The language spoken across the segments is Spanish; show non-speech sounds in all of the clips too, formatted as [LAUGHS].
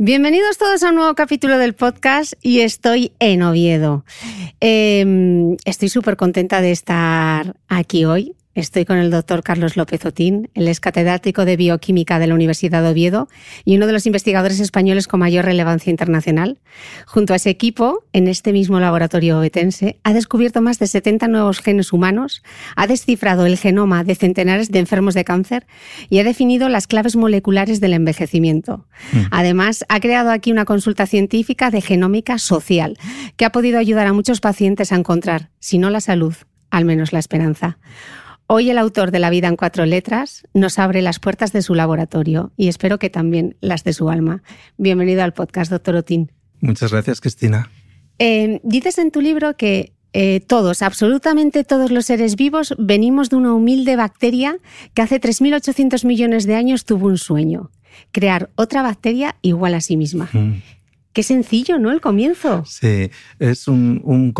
Bienvenidos todos a un nuevo capítulo del podcast y estoy en Oviedo. Eh, estoy súper contenta de estar aquí hoy. Estoy con el doctor Carlos López Otín, él es catedrático de bioquímica de la Universidad de Oviedo y uno de los investigadores españoles con mayor relevancia internacional. Junto a ese equipo, en este mismo laboratorio obetense, ha descubierto más de 70 nuevos genes humanos, ha descifrado el genoma de centenares de enfermos de cáncer y ha definido las claves moleculares del envejecimiento. Mm. Además, ha creado aquí una consulta científica de genómica social que ha podido ayudar a muchos pacientes a encontrar, si no la salud, al menos la esperanza. Hoy el autor de La vida en cuatro letras nos abre las puertas de su laboratorio y espero que también las de su alma. Bienvenido al podcast, doctor Otín. Muchas gracias, Cristina. Eh, dices en tu libro que eh, todos, absolutamente todos los seres vivos, venimos de una humilde bacteria que hace 3.800 millones de años tuvo un sueño, crear otra bacteria igual a sí misma. Mm. Qué sencillo, ¿no? El comienzo. Sí, es un, un,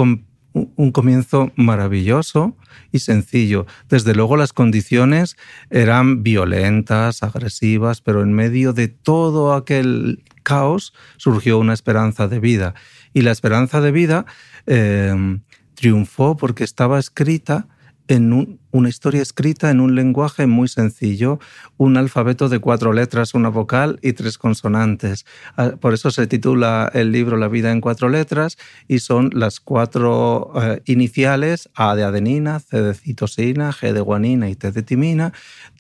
un comienzo maravilloso y sencillo. Desde luego las condiciones eran violentas, agresivas, pero en medio de todo aquel caos surgió una esperanza de vida. Y la esperanza de vida eh, triunfó porque estaba escrita en una historia escrita en un lenguaje muy sencillo, un alfabeto de cuatro letras, una vocal y tres consonantes. Ah, por eso se titula el libro La vida en cuatro letras y son las cuatro eh, iniciales A de adenina, C de citosina, G de guanina y T de timina,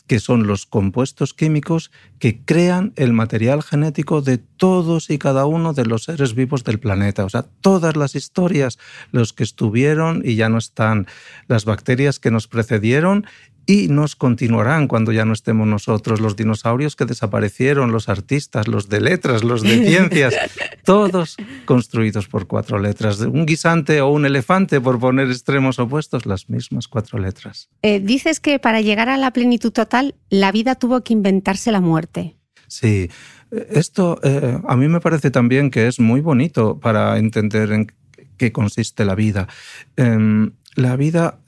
que son los compuestos químicos que crean el material genético de todos y cada uno de los seres vivos del planeta. O sea, todas las historias, los que estuvieron y ya no están, las bacterias que nos precedieron y nos continuarán cuando ya no estemos nosotros, los dinosaurios que desaparecieron, los artistas, los de letras, los de ciencias, [LAUGHS] todos construidos por cuatro letras. Un guisante o un elefante, por poner extremos opuestos, las mismas cuatro letras. Eh, dices que para llegar a la plenitud total, la vida tuvo que inventarse la muerte. Sí, esto eh, a mí me parece también que es muy bonito para entender en qué consiste la vida. Em, la vida...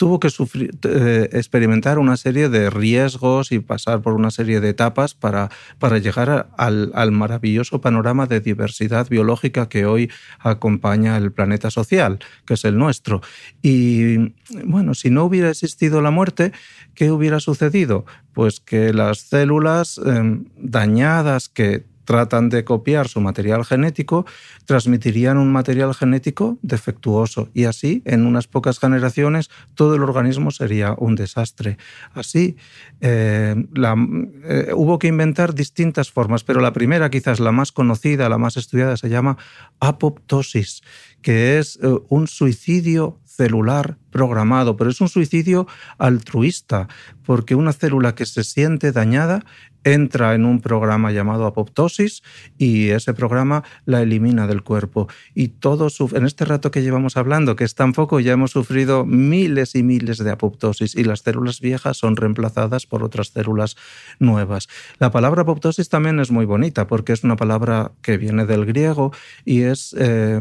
Tuvo que eh, experimentar una serie de riesgos y pasar por una serie de etapas para, para llegar al, al, maravilloso panorama de diversidad biológica que hoy acompaña el planeta social, que es el nuestro. Y bueno, si no hubiera existido la muerte, ¿qué hubiera sucedido? Pues que las células eh, dañadas que tratan de copiar su material genético, transmitirían un material genético defectuoso y así, en unas pocas generaciones, todo el organismo sería un desastre. Así, eh, eh, hubo que inventar distintas formas, pero la primera, quizás la más conocida, la más estudiada, se llama apoptosis, que es eh, un suicidio celular programado, pero es un suicidio altruista, porque una célula que se siente dañada entra en un programa llamado apoptosis y ese programa la elimina del cuerpo. Y todo en este rato que llevamos hablando, que es tan poco, ya hemos sufrido miles y miles de apoptosis y las células viejas son reemplazadas por otras células nuevas. La palabra apoptosis también es muy bonita porque es una palabra que viene del griego y es eh,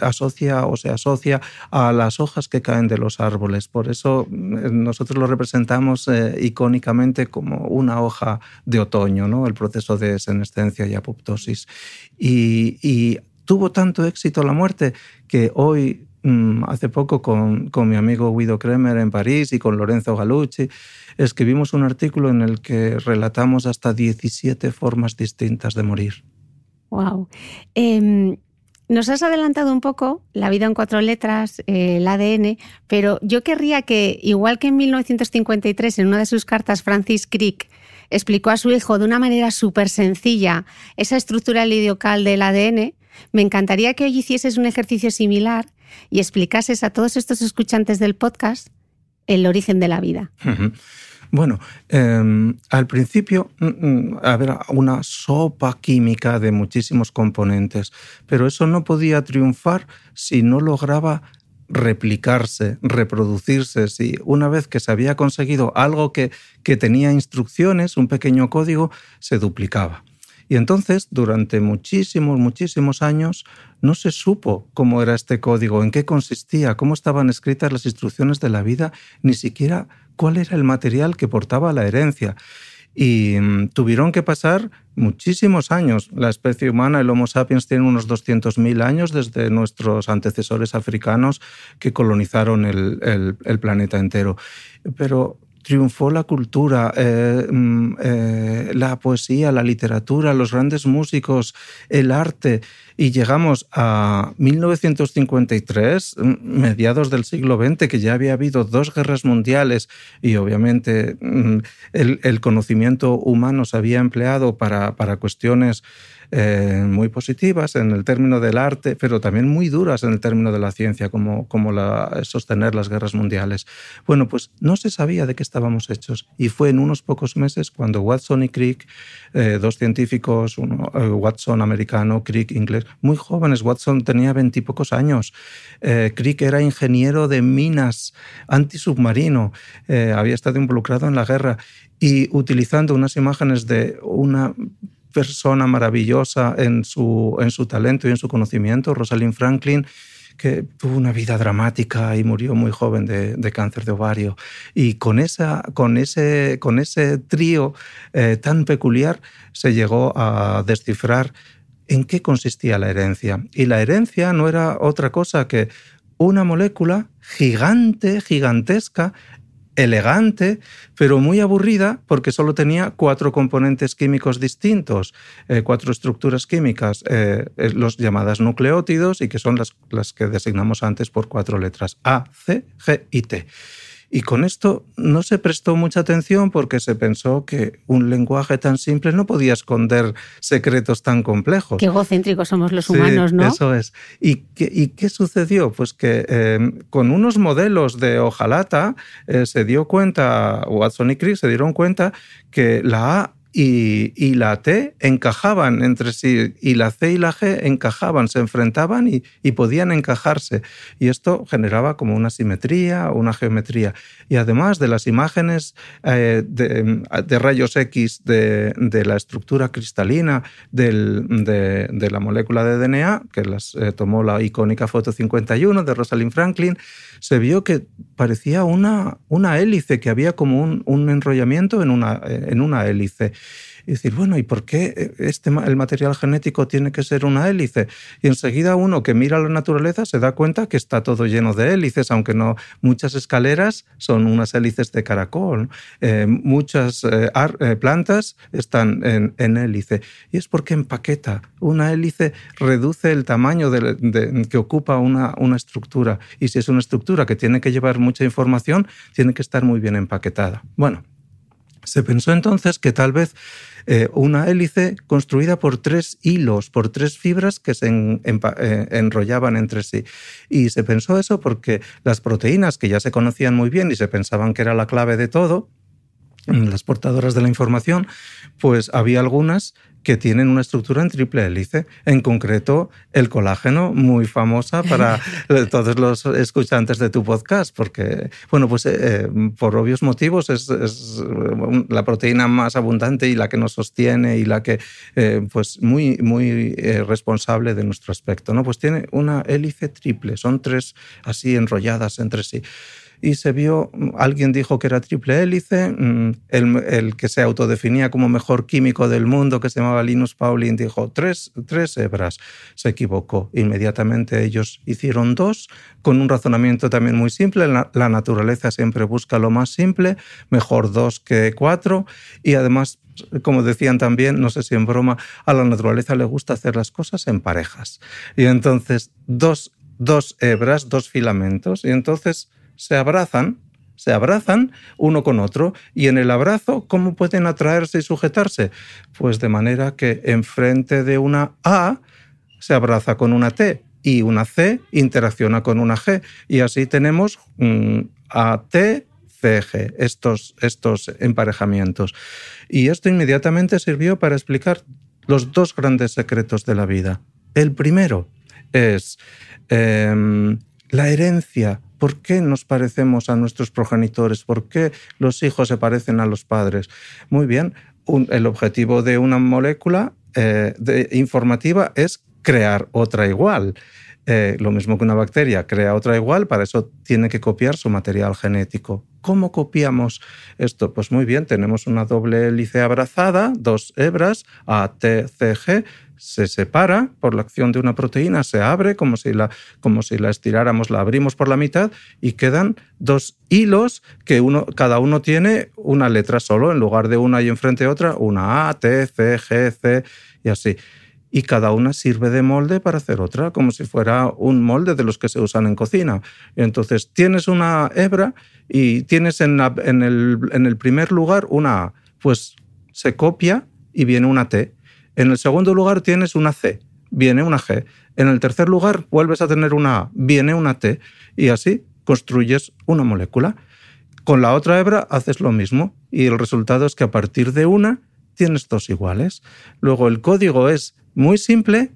asocia o se asocia a las hojas que caen de los árboles. Por eso eh, nosotros lo representamos eh, icónicamente como una hoja de otoño, ¿no? el proceso de senescencia y apoptosis. Y, tuvo tanto éxito la muerte que hoy, mm, hace poco, con, con, mi amigo Guido Kremer en París y con Lorenzo Galucci, escribimos un artículo en el que relatamos hasta 17 formas distintas de morir. ¡Wow! Em, nos has adelantado un poco la vida en cuatro letras, eh, el ADN, pero yo querría que, igual que en 1953, en una de sus cartas, Francis Crick explicó a su hijo de una manera súper sencilla esa estructura lidiocal del ADN, me encantaría que hoy hicieses un ejercicio similar y explicases a todos estos escuchantes del podcast el origen de la vida. Bueno, em, al principio mm, mm, había una sopa química de muchísimos componentes, pero eso no podía triunfar si no lograba replicarse, reproducirse. Si una vez que se había conseguido algo que, que tenía instrucciones, un pequeño código, se duplicaba. Y entonces, durante muchísimos, muchísimos años, no se supo cómo era este código, en qué consistía, cómo estaban escritas las instrucciones de la vida, ni siquiera cuál era el material que portaba la herencia. Y mm, tuvieron que pasar muchísimos años. La especie humana, el Homo sapiens, tiene unos 200.000 años desde nuestros antecesores africanos que colonizaron el, el planeta entero. Pero triunfó la cultura, eh, mm, eh, la poesía, la literatura, los grandes músicos, el arte, y llegamos a 1953, mm, mediados del siglo XX, que ya había habido dos guerras mundiales y obviamente mm, el, conocimiento humano se había empleado para, para cuestiones eh, muy positivas en el término del arte, pero también muy duras en el término de la ciencia, como, como la, sostener las guerras mundiales. Bueno, pues no se sabía de qué estábamos hechos y fue en unos pocos meses cuando Watson y Crick, eh, dos científicos, uno, eh, Watson americano, Crick inglés, muy jóvenes, Watson tenía veintipocos años, Crick era ingeniero de minas antisubmarino, había estado involucrado en la guerra y utilizando unas imágenes de una persona maravillosa en su, en su talento y en su conocimiento, Rosalind Franklin, que tuvo una vida dramática y murió muy joven de, cáncer de ovario. Y con, esa, con, ese, con ese trío eh, tan peculiar se llegó a descifrar en qué consistía la herencia. Y la herencia no era otra cosa que una molécula gigante, gigantesca, elegante, pero muy aburrida porque solo tenía cuatro componentes químicos distintos, eh, cuatro estructuras químicas, eh, eh, los llamadas nucleótidos y que son las, las que designamos antes por cuatro letras, A, C, G y T. Y con esto no se prestó mucha atención porque se pensó que un lenguaje tan simple no podía esconder secretos tan complejos. Qué egocéntricos somos los humanos, ¿no? Eso es. ¿Y qué, qué sucedió? Pues que em, con unos modelos de hojalata eh, se dio cuenta, Watson y Crick se dieron cuenta que la A y, la T encajaban entre sí y la C y la G encajaban, se enfrentaban y, podían encajarse. Y esto generaba como una simetría, una geometría. Y además de las imágenes eh, de, rayos X de, la estructura cristalina de, la molécula de DNA, que las eh, tomó la icónica foto 51 de Rosalind Franklin, se vio que parecía una, hélice, que había como un, enrollamiento en una hélice y decir, bueno, ¿y por qué este, el material genético tiene que ser una hélice? Y enseguida uno que mira la naturaleza se da cuenta que está todo lleno de hélices, aunque no muchas escaleras son unas hélices de caracol, eh, muchas eh, eh, plantas están en, hélice. Y es porque empaqueta. Una hélice reduce el tamaño que ocupa una, una estructura. Y si es una estructura que tiene que llevar mucha información, tiene que estar muy bien empaquetada. Bueno, se pensó entonces que tal vez eh, una hélice construida por tres hilos, por tres fibras que se eh, enrollaban entre sí. Y se pensó eso porque las proteínas, que ya se conocían muy bien y se pensaban que era la clave de todo, las portadoras de la información, pues había algunas que tienen una estructura en triple hélice. En concreto, el colágeno, muy famosa para [LAUGHS] todos los escuchantes de tu podcast, porque, bueno, pues eh, eh, por obvios motivos es, la proteína más abundante y la que nos sostiene y la que, eh, pues, muy, muy responsable de nuestro aspecto, ¿no? Pues tiene una hélice triple, son tres así enrolladas entre sí y se vio, alguien dijo que era triple hélice, mm, el, que se autodefinía como mejor químico del mundo, que se llamaba Linus Pauling, dijo tres, tres hebras. Se equivocó. Inmediatamente ellos hicieron dos, con un razonamiento también muy simple. La, la naturaleza siempre busca lo más simple, mejor dos que cuatro, y además como decían también, no sé si en broma, a la naturaleza le gusta hacer las cosas en parejas. Y entonces, dos, dos hebras, dos filamentos, y entonces se abrazan, se abrazan uno con otro y en el abrazo, ¿cómo pueden atraerse y sujetarse? Pues de manera que enfrente de una A se abraza con una T y una C interacciona con una G y así tenemos un AT, CG, estos, estos emparejamientos. Y esto inmediatamente sirvió para explicar los dos grandes secretos de la vida. El primero es em, la herencia ¿Por qué nos parecemos a nuestros progenitores? ¿Por qué los hijos se parecen a los padres? Muy bien, el objetivo de una molécula eh, informativa es crear otra igual. Eh, lo mismo que una bacteria crea otra igual, para eso tiene que copiar su material genético. ¿Cómo copiamos esto? Pues muy bien, tenemos una doble hélice abrazada, dos hebras, A, T, C, G, se separa por la acción de una proteína, se abre como si la, como si la estiráramos, la abrimos por la mitad y quedan dos hilos que uno, cada uno tiene una letra solo, en lugar de una y enfrente otra, una A, T, C, G, C y así. Y cada una sirve de molde para hacer otra, como si fuera un molde de los que se usan en cocina. entonces tienes una hebra y tienes en, en, el, en el primer lugar una A, pues se copia y viene una T en el segundo lugar tienes una C, viene una G. En el tercer lugar vuelves a tener una A, viene una T. Y así construyes una molécula. Con la otra hebra haces lo mismo y el resultado es que a partir de una tienes dos iguales. Luego el código es muy simple,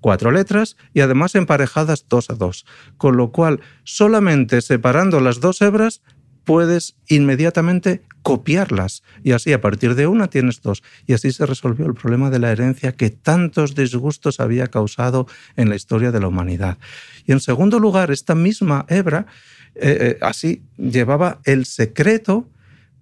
cuatro letras y además emparejadas dos a dos, con lo cual solamente separando las dos hebras puedes inmediatamente copiarlas y así a partir de una tienes dos. Y así se resolvió el problema de la herencia que tantos disgustos había causado en la historia de la humanidad. Y en segundo lugar, esta misma hebra eh, eh, así llevaba el secreto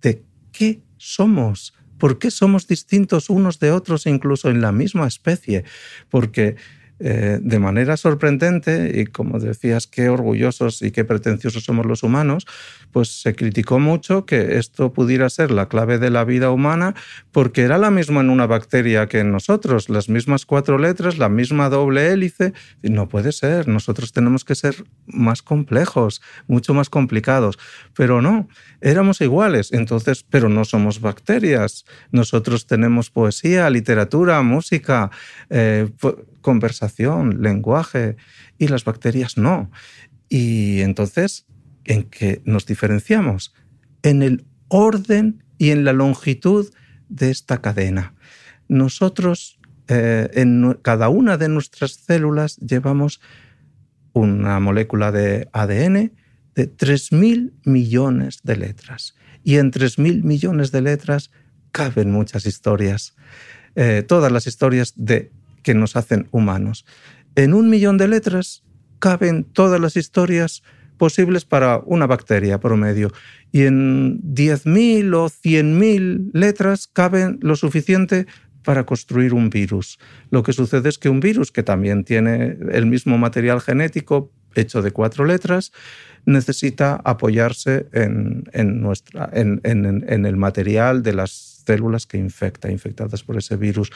de qué somos. ¿Por qué somos distintos unos de otros incluso en la misma especie? Porque eh, de manera sorprendente, y como decías, qué orgullosos y qué pretenciosos somos los humanos, pues se criticó mucho que esto pudiera ser la clave de la vida humana porque era la misma en una bacteria que en nosotros, las mismas cuatro letras, la misma doble hélice. No puede ser, nosotros tenemos que ser más complejos, mucho más complicados. Pero no, éramos iguales, entonces, pero no somos bacterias. Nosotros tenemos poesía, literatura, música. Eh, conversación, lenguaje, y las bacterias no. Y entonces, ¿en qué nos diferenciamos? En el orden y en la longitud de esta cadena. Nosotros, eh, en cada una de nuestras células, llevamos una molécula de ADN de 3.000 millones de letras. Y en 3.000 millones de letras caben muchas historias. Eh, todas las historias de, que nos hacen humanos. En un millón de letras caben todas las historias posibles para una bacteria promedio. Y en 10.000 o 100.000 letras caben lo suficiente para construir un virus. Lo que sucede es que un virus, que también tiene el mismo material genético hecho de cuatro letras, necesita apoyarse en, en el material de las células que infecta, infectadas por ese virus.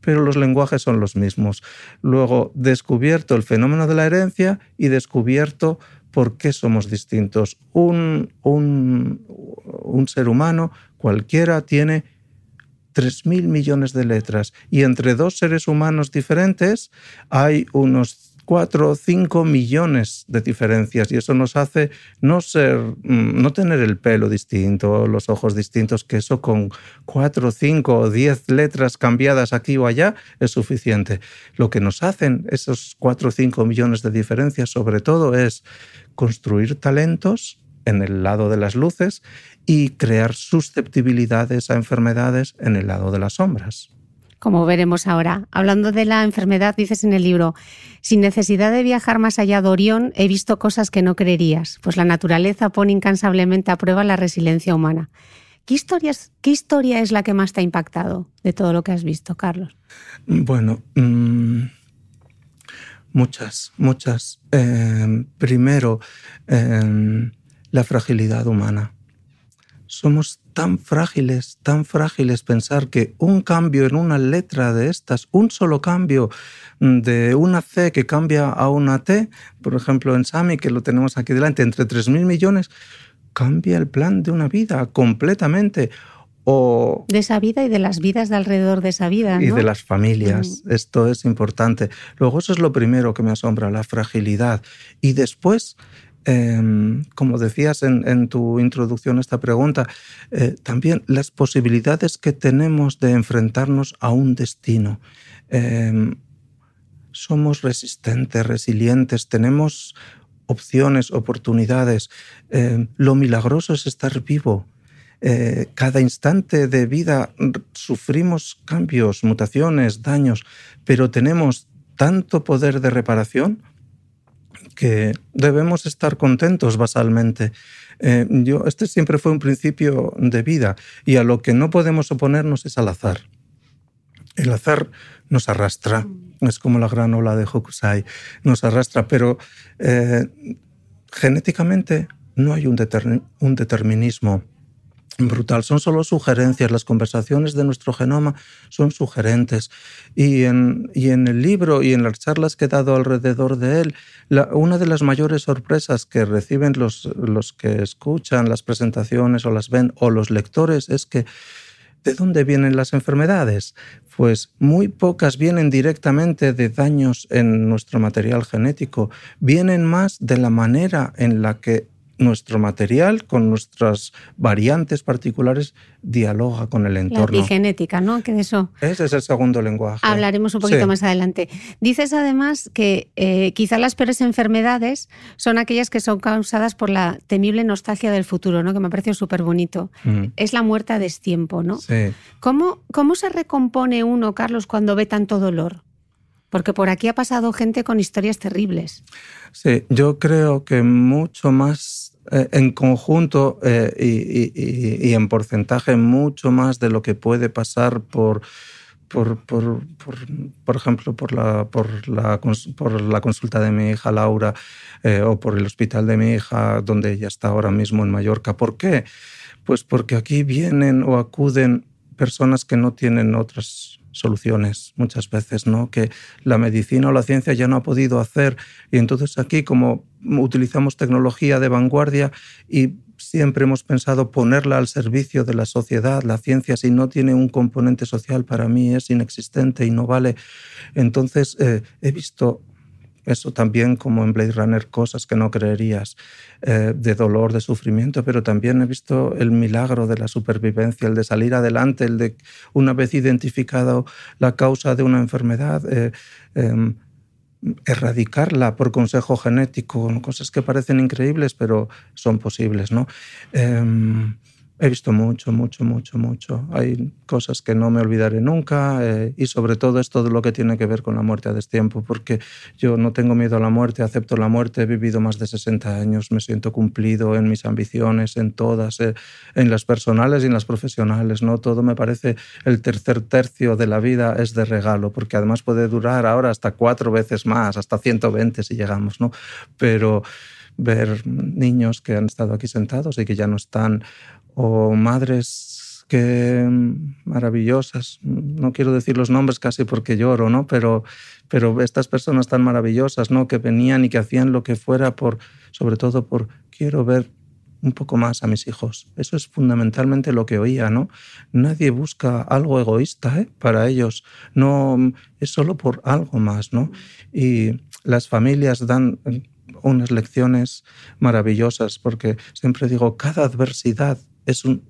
Pero los lenguajes son los mismos. Luego, descubierto el fenómeno de la herencia y descubierto por qué somos distintos. Un, un, un ser humano cualquiera tiene 3.000 millones de letras y entre dos seres humanos diferentes hay unos 4 o 5 millones de diferencias y eso nos hace no ser mm, no tener el pelo distinto, los ojos distintos, que eso con 4, 5 o 10 letras cambiadas aquí o allá es suficiente. Lo que nos hacen esos 4 o 5 millones de diferencias sobre todo es construir talentos en el lado de las luces y crear susceptibilidades a enfermedades en el lado de las sombras. Como veremos ahora. Hablando de la enfermedad, dices en el libro, sin necesidad de viajar más allá de Orión, he visto cosas que no creerías, pues la naturaleza pone incansablemente a prueba la resiliencia humana. ¿Qué, historias, ¿Qué historia es la que más te ha impactado de todo lo que has visto, Carlos? Bueno, mm, muchas, muchas. Eh, primero, eh, la fragilidad humana somos tan frágiles, tan frágiles pensar que un cambio en una letra de estas, un solo cambio de una C que cambia a una T, por ejemplo en Sami, que lo tenemos aquí delante, entre 3.000 millones, cambia el plan de una vida completamente. O, de esa vida y de las vidas de alrededor de esa vida. Y de las familias. Mm. Esto es importante. Luego eso es lo primero que me asombra, la fragilidad. Y después Em, como decías en, tu introducción a esta pregunta, eh, también las posibilidades que tenemos de enfrentarnos a un destino. Em, somos resistentes, resilientes, tenemos opciones, oportunidades. Em, lo milagroso es estar vivo. Eh, cada instante de vida sufrimos cambios, mutaciones, daños, pero tenemos tanto poder de reparación que debemos estar contentos basalmente. Eh, yo, este siempre fue un principio de vida y a lo que no podemos oponernos es al azar. El azar nos arrastra, es como la gran ola de Hokusai, nos arrastra, pero eh, genéticamente no hay un, un determinismo brutal. Son solo sugerencias. Las conversaciones de nuestro genoma son sugerentes. Y en, y en el libro y en las charlas que he dado alrededor de él, una de las mayores sorpresas que reciben los, los que escuchan las presentaciones o las ven o los lectores es que ¿De dónde vienen las enfermedades? Pues muy pocas vienen directamente de daños en nuestro material genético, vienen más de la manera en la que nuestro material, con nuestras variantes particulares, dialoga con el entorno. La epigenética, ¿no? Que eso. Ese es el segundo lenguaje. Hablaremos un poquito más adelante. Dices además que eh, quizá las peores enfermedades son aquellas que son causadas por la temible nostalgia del futuro, ¿no? Que me parece súper bonito. Mm. Es la muerte a destiempo, ¿no? Sí. ¿Cómo, ¿Cómo se recompone uno, Carlos, cuando ve tanto dolor? Porque por aquí ha pasado gente con historias terribles. Sí, yo creo que mucho más en conjunto eh, y, en porcentaje, mucho más de lo que puede pasar por, por, por, por, ejemplo, por la, por, la, por la consulta de mi hija Laura eh, o por el hospital de mi hija, donde ella está ahora mismo en Mallorca. ¿Por qué? Pues porque aquí vienen o acuden personas que no tienen otras soluciones muchas veces, ¿no? Que la medicina o la ciencia ya no ha podido hacer. Y entonces aquí, como utilizamos tecnología de vanguardia y siempre hemos pensado ponerla al servicio de la sociedad, la ciencia si no tiene un componente social para mí es inexistente y no vale. Entonces eh, he visto eso también como en Blade Runner, cosas que no creerías, eh, de dolor, de sufrimiento, pero también he visto el milagro de la supervivencia, el de salir adelante, el de una vez identificado la causa de una enfermedad, eh, em, erradicarla por consejo genético, cosas que parecen increíbles, pero son posibles, ¿no? Em, He visto mucho, mucho, mucho, mucho. Hay cosas que no me olvidaré nunca eh, y sobre todo es todo lo que tiene que ver con la muerte a destiempo, porque yo no tengo miedo a la muerte, acepto la muerte, he vivido más de 60 años, me siento cumplido en mis ambiciones, en todas, eh, en las personales y en las profesionales, ¿no? Todo me parece el tercer tercio de la vida es de regalo, porque además puede durar ahora hasta cuatro veces más, hasta 120 si llegamos, ¿no? Pero ver niños que han estado aquí sentados y que ya no están o madres que maravillosas, no quiero decir los nombres casi porque lloro, ¿no? Pero, pero estas personas tan maravillosas, ¿no? Que venían y que hacían lo que fuera por, sobre todo por quiero ver un poco más a mis hijos. Eso es fundamentalmente lo que oía, ¿no? Nadie busca algo egoísta ¿eh? para ellos, no es solo por algo más, ¿no? Y las familias dan unas lecciones maravillosas porque siempre digo, cada adversidad es un,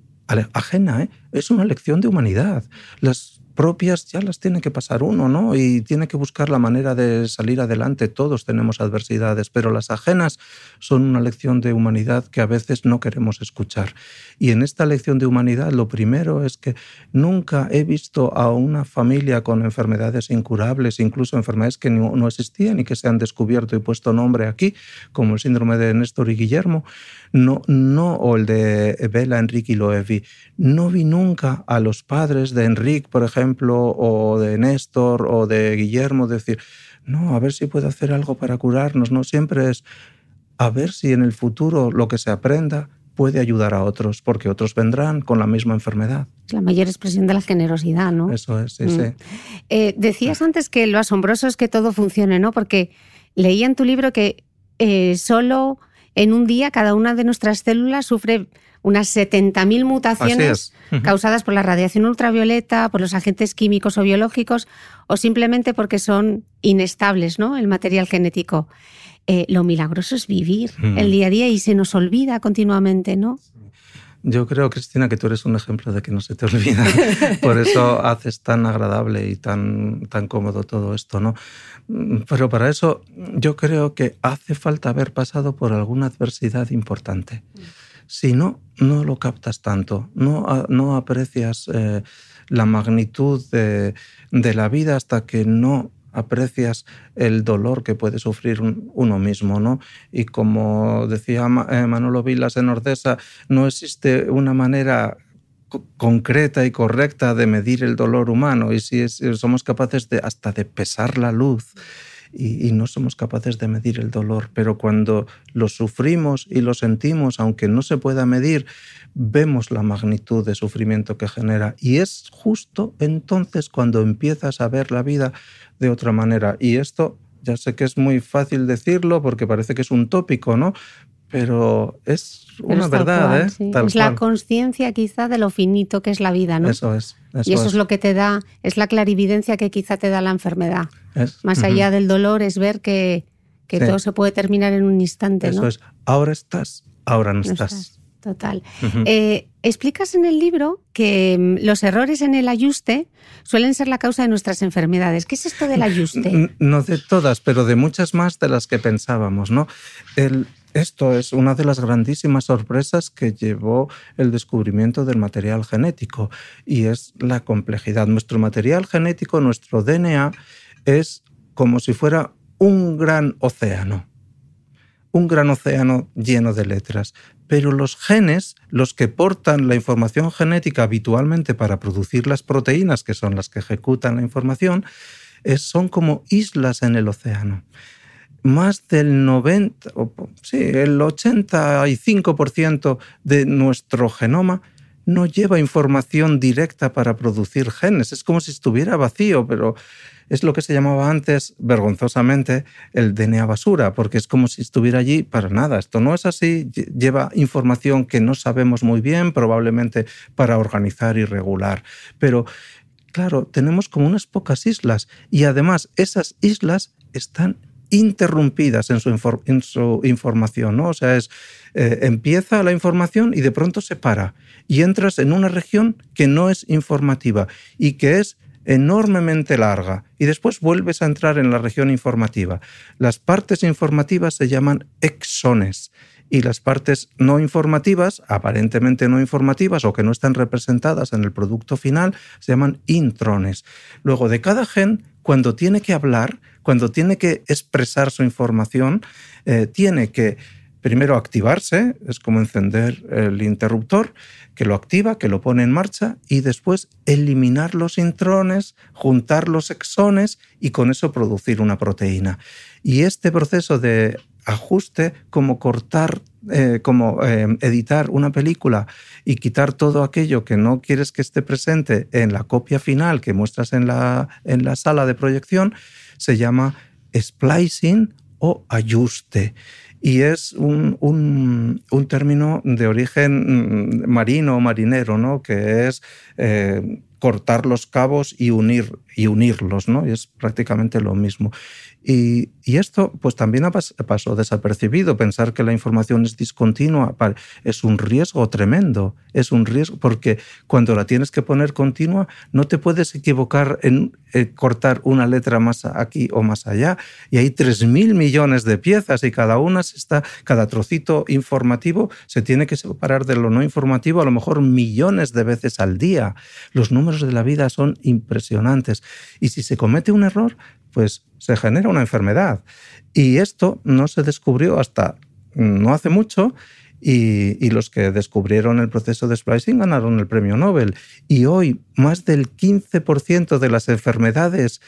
ajena, ¿eh? es una lección de humanidad. Las propias ya las tiene que pasar uno, ¿no? Y tiene que buscar la manera de salir adelante. Todos tenemos adversidades, pero las ajenas son una lección de humanidad que a veces no queremos escuchar. Y en esta lección de humanidad, lo primero es que nunca he visto a una familia con enfermedades incurables, incluso enfermedades que no, existían y que se han descubierto y puesto nombre aquí, como el síndrome de Néstor y Guillermo, no, no, o el de Bela, Enrique y Loevi. No vi nunca a los padres de Enrique, por ejemplo, o de Néstor o de Guillermo, decir, no, a ver si puedo hacer algo para curarnos, no siempre es a ver si en el futuro lo que se aprenda puede ayudar a otros, porque otros vendrán con la misma enfermedad. La mayor expresión de la generosidad, ¿no? Eso es, sí, mm. sí. Eh, decías antes que lo asombroso es que todo funcione, ¿no? Porque leía en tu libro que eh, solo en un día cada una de nuestras células sufre unas 70.000 mutaciones causadas por la radiación ultravioleta, por los agentes químicos o biológicos, o simplemente porque son inestables, ¿no? El material genético. Eh, lo milagroso es vivir el día a día y se nos olvida continuamente, ¿no? Yo creo, Cristina, que tú eres un ejemplo de que no se te [LAUGHS] olvida. Por eso haces tan agradable y tan, tan cómodo todo esto, ¿no? Pero para eso yo creo que hace falta haber pasado por alguna adversidad importante. Si no, no lo captas tanto, no, no aprecias eh, la magnitud de, la vida hasta que no aprecias el dolor que puede sufrir uno mismo, ¿no? Y como decía eh, Manolo Vilas en Ordesa, no existe una manera concreta y correcta de medir el dolor humano y si somos capaces de hasta de pesar la luz y, no somos capaces de medir el dolor, pero cuando lo sufrimos y lo sentimos, aunque no se pueda medir, vemos la magnitud de sufrimiento que genera y es justo entonces cuando empiezas a ver la vida de otra manera. Y esto ya sé que es muy fácil decirlo porque parece que es un tópico, ¿no? Pero es una verdad, ¿eh? es la conciencia quizá de lo finito que es la vida, ¿no? Eso es. y eso es. lo que te da, es la clarividencia que quizá te da la enfermedad. Más allá del dolor es ver que, todo se puede terminar en un instante, Eso es. Ahora estás, ahora no, estás. Total. Eh, explicas en el libro que mm, los errores en el ayuste suelen ser la causa de nuestras enfermedades. ¿Qué es esto del ayuste? No de todas, pero de muchas más de las que pensábamos, ¿no? El, esto es una de las grandísimas sorpresas que llevó el descubrimiento del material genético y es la complejidad. Nuestro material genético, nuestro DNA, es como si fuera un gran océano, un gran océano lleno de letras. Pero los genes, los que portan la información genética habitualmente para producir las proteínas, que son las que ejecutan la información, son como islas en el océano más del 90, sí, el 85% de nuestro genoma no lleva información directa para producir genes. Es como si estuviera vacío, pero es lo que se llamaba antes, vergonzosamente, el DNA basura, porque es como si estuviera allí para nada. Esto no es así, lleva información que no sabemos muy bien, probablemente para organizar y regular. Pero, claro, tenemos como unas pocas islas y además esas islas están interrumpidas en su, en su información, ¿no? O sea, es, eh, empieza la información y de pronto se para y entras en una región que no es informativa y que es enormemente larga y después vuelves a entrar en la región informativa. Las partes informativas se llaman exones y las partes no informativas, aparentemente no informativas o que no están representadas en el producto final, se llaman intrones. Luego, de cada gen, cuando tiene que hablar, cuando tiene que expresar su información, eh, tiene que primero activarse, es como encender el interruptor, que lo activa, que lo pone en marcha y después eliminar los intrones, juntar los exones y con eso producir una proteína. Y este proceso de ajuste, como cortar, eh, como eh, editar una película y quitar todo aquello que no quieres que esté presente en la copia final que muestras en la, en la sala de proyección, se llama splicing o ajuste. Y es un, un, término de origen mm, marino o marinero, ¿no? que es eh, cortar los cabos y, unir, y unirlos, ¿no? y es prácticamente lo mismo. Y, esto pues también pasó desapercibido. Pensar que la información es discontinua es un riesgo tremendo. Es un riesgo porque cuando la tienes que poner continua no te puedes equivocar en eh, cortar una letra más aquí o más allá. Y hay 3.000 millones de piezas y cada una se está, cada trocito informativo se tiene que separar de lo no informativo a lo mejor millones de veces al día. Los números de la vida son impresionantes. Y si se comete un error, pues se genera una enfermedad. Y esto no se descubrió hasta no hace mucho y, los que descubrieron el proceso de splicing ganaron el premio Nobel. Y hoy más del 15% de las enfermedades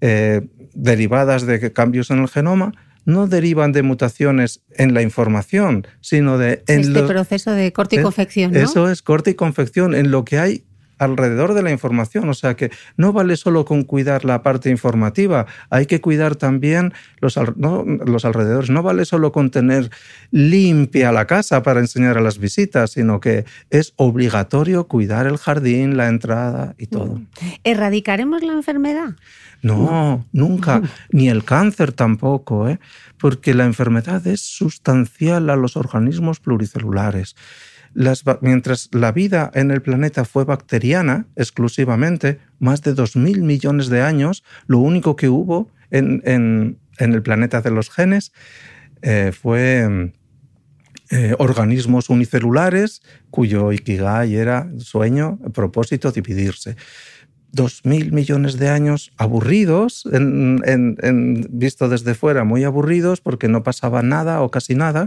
eh, derivadas de cambios en el genoma no derivan de mutaciones en la información, sino de... En este proceso de corte y confección. ¿no? Eso es corte y confección, en lo que hay alrededor de la información. O sea que no vale solo con cuidar la parte informativa, hay que cuidar también los, los alrededores. No vale solo con tener limpia la casa para enseñar a las visitas, sino que es obligatorio cuidar el jardín, la entrada y todo. ¿Erradicaremos la enfermedad? No, nunca, [LAUGHS] ni el cáncer tampoco, ¿eh? porque la enfermedad es sustancial a los organismos pluricelulares mientras la vida en el planeta fue bacteriana exclusivamente, más de 2.000 millones de años, lo único que hubo en, el planeta de los genes eh, fue eh, organismos unicelulares cuyo ikigai era sueño, propósito, dividirse. 2.000 millones de años aburridos, visto desde fuera, muy aburridos porque no pasaba nada o casi nada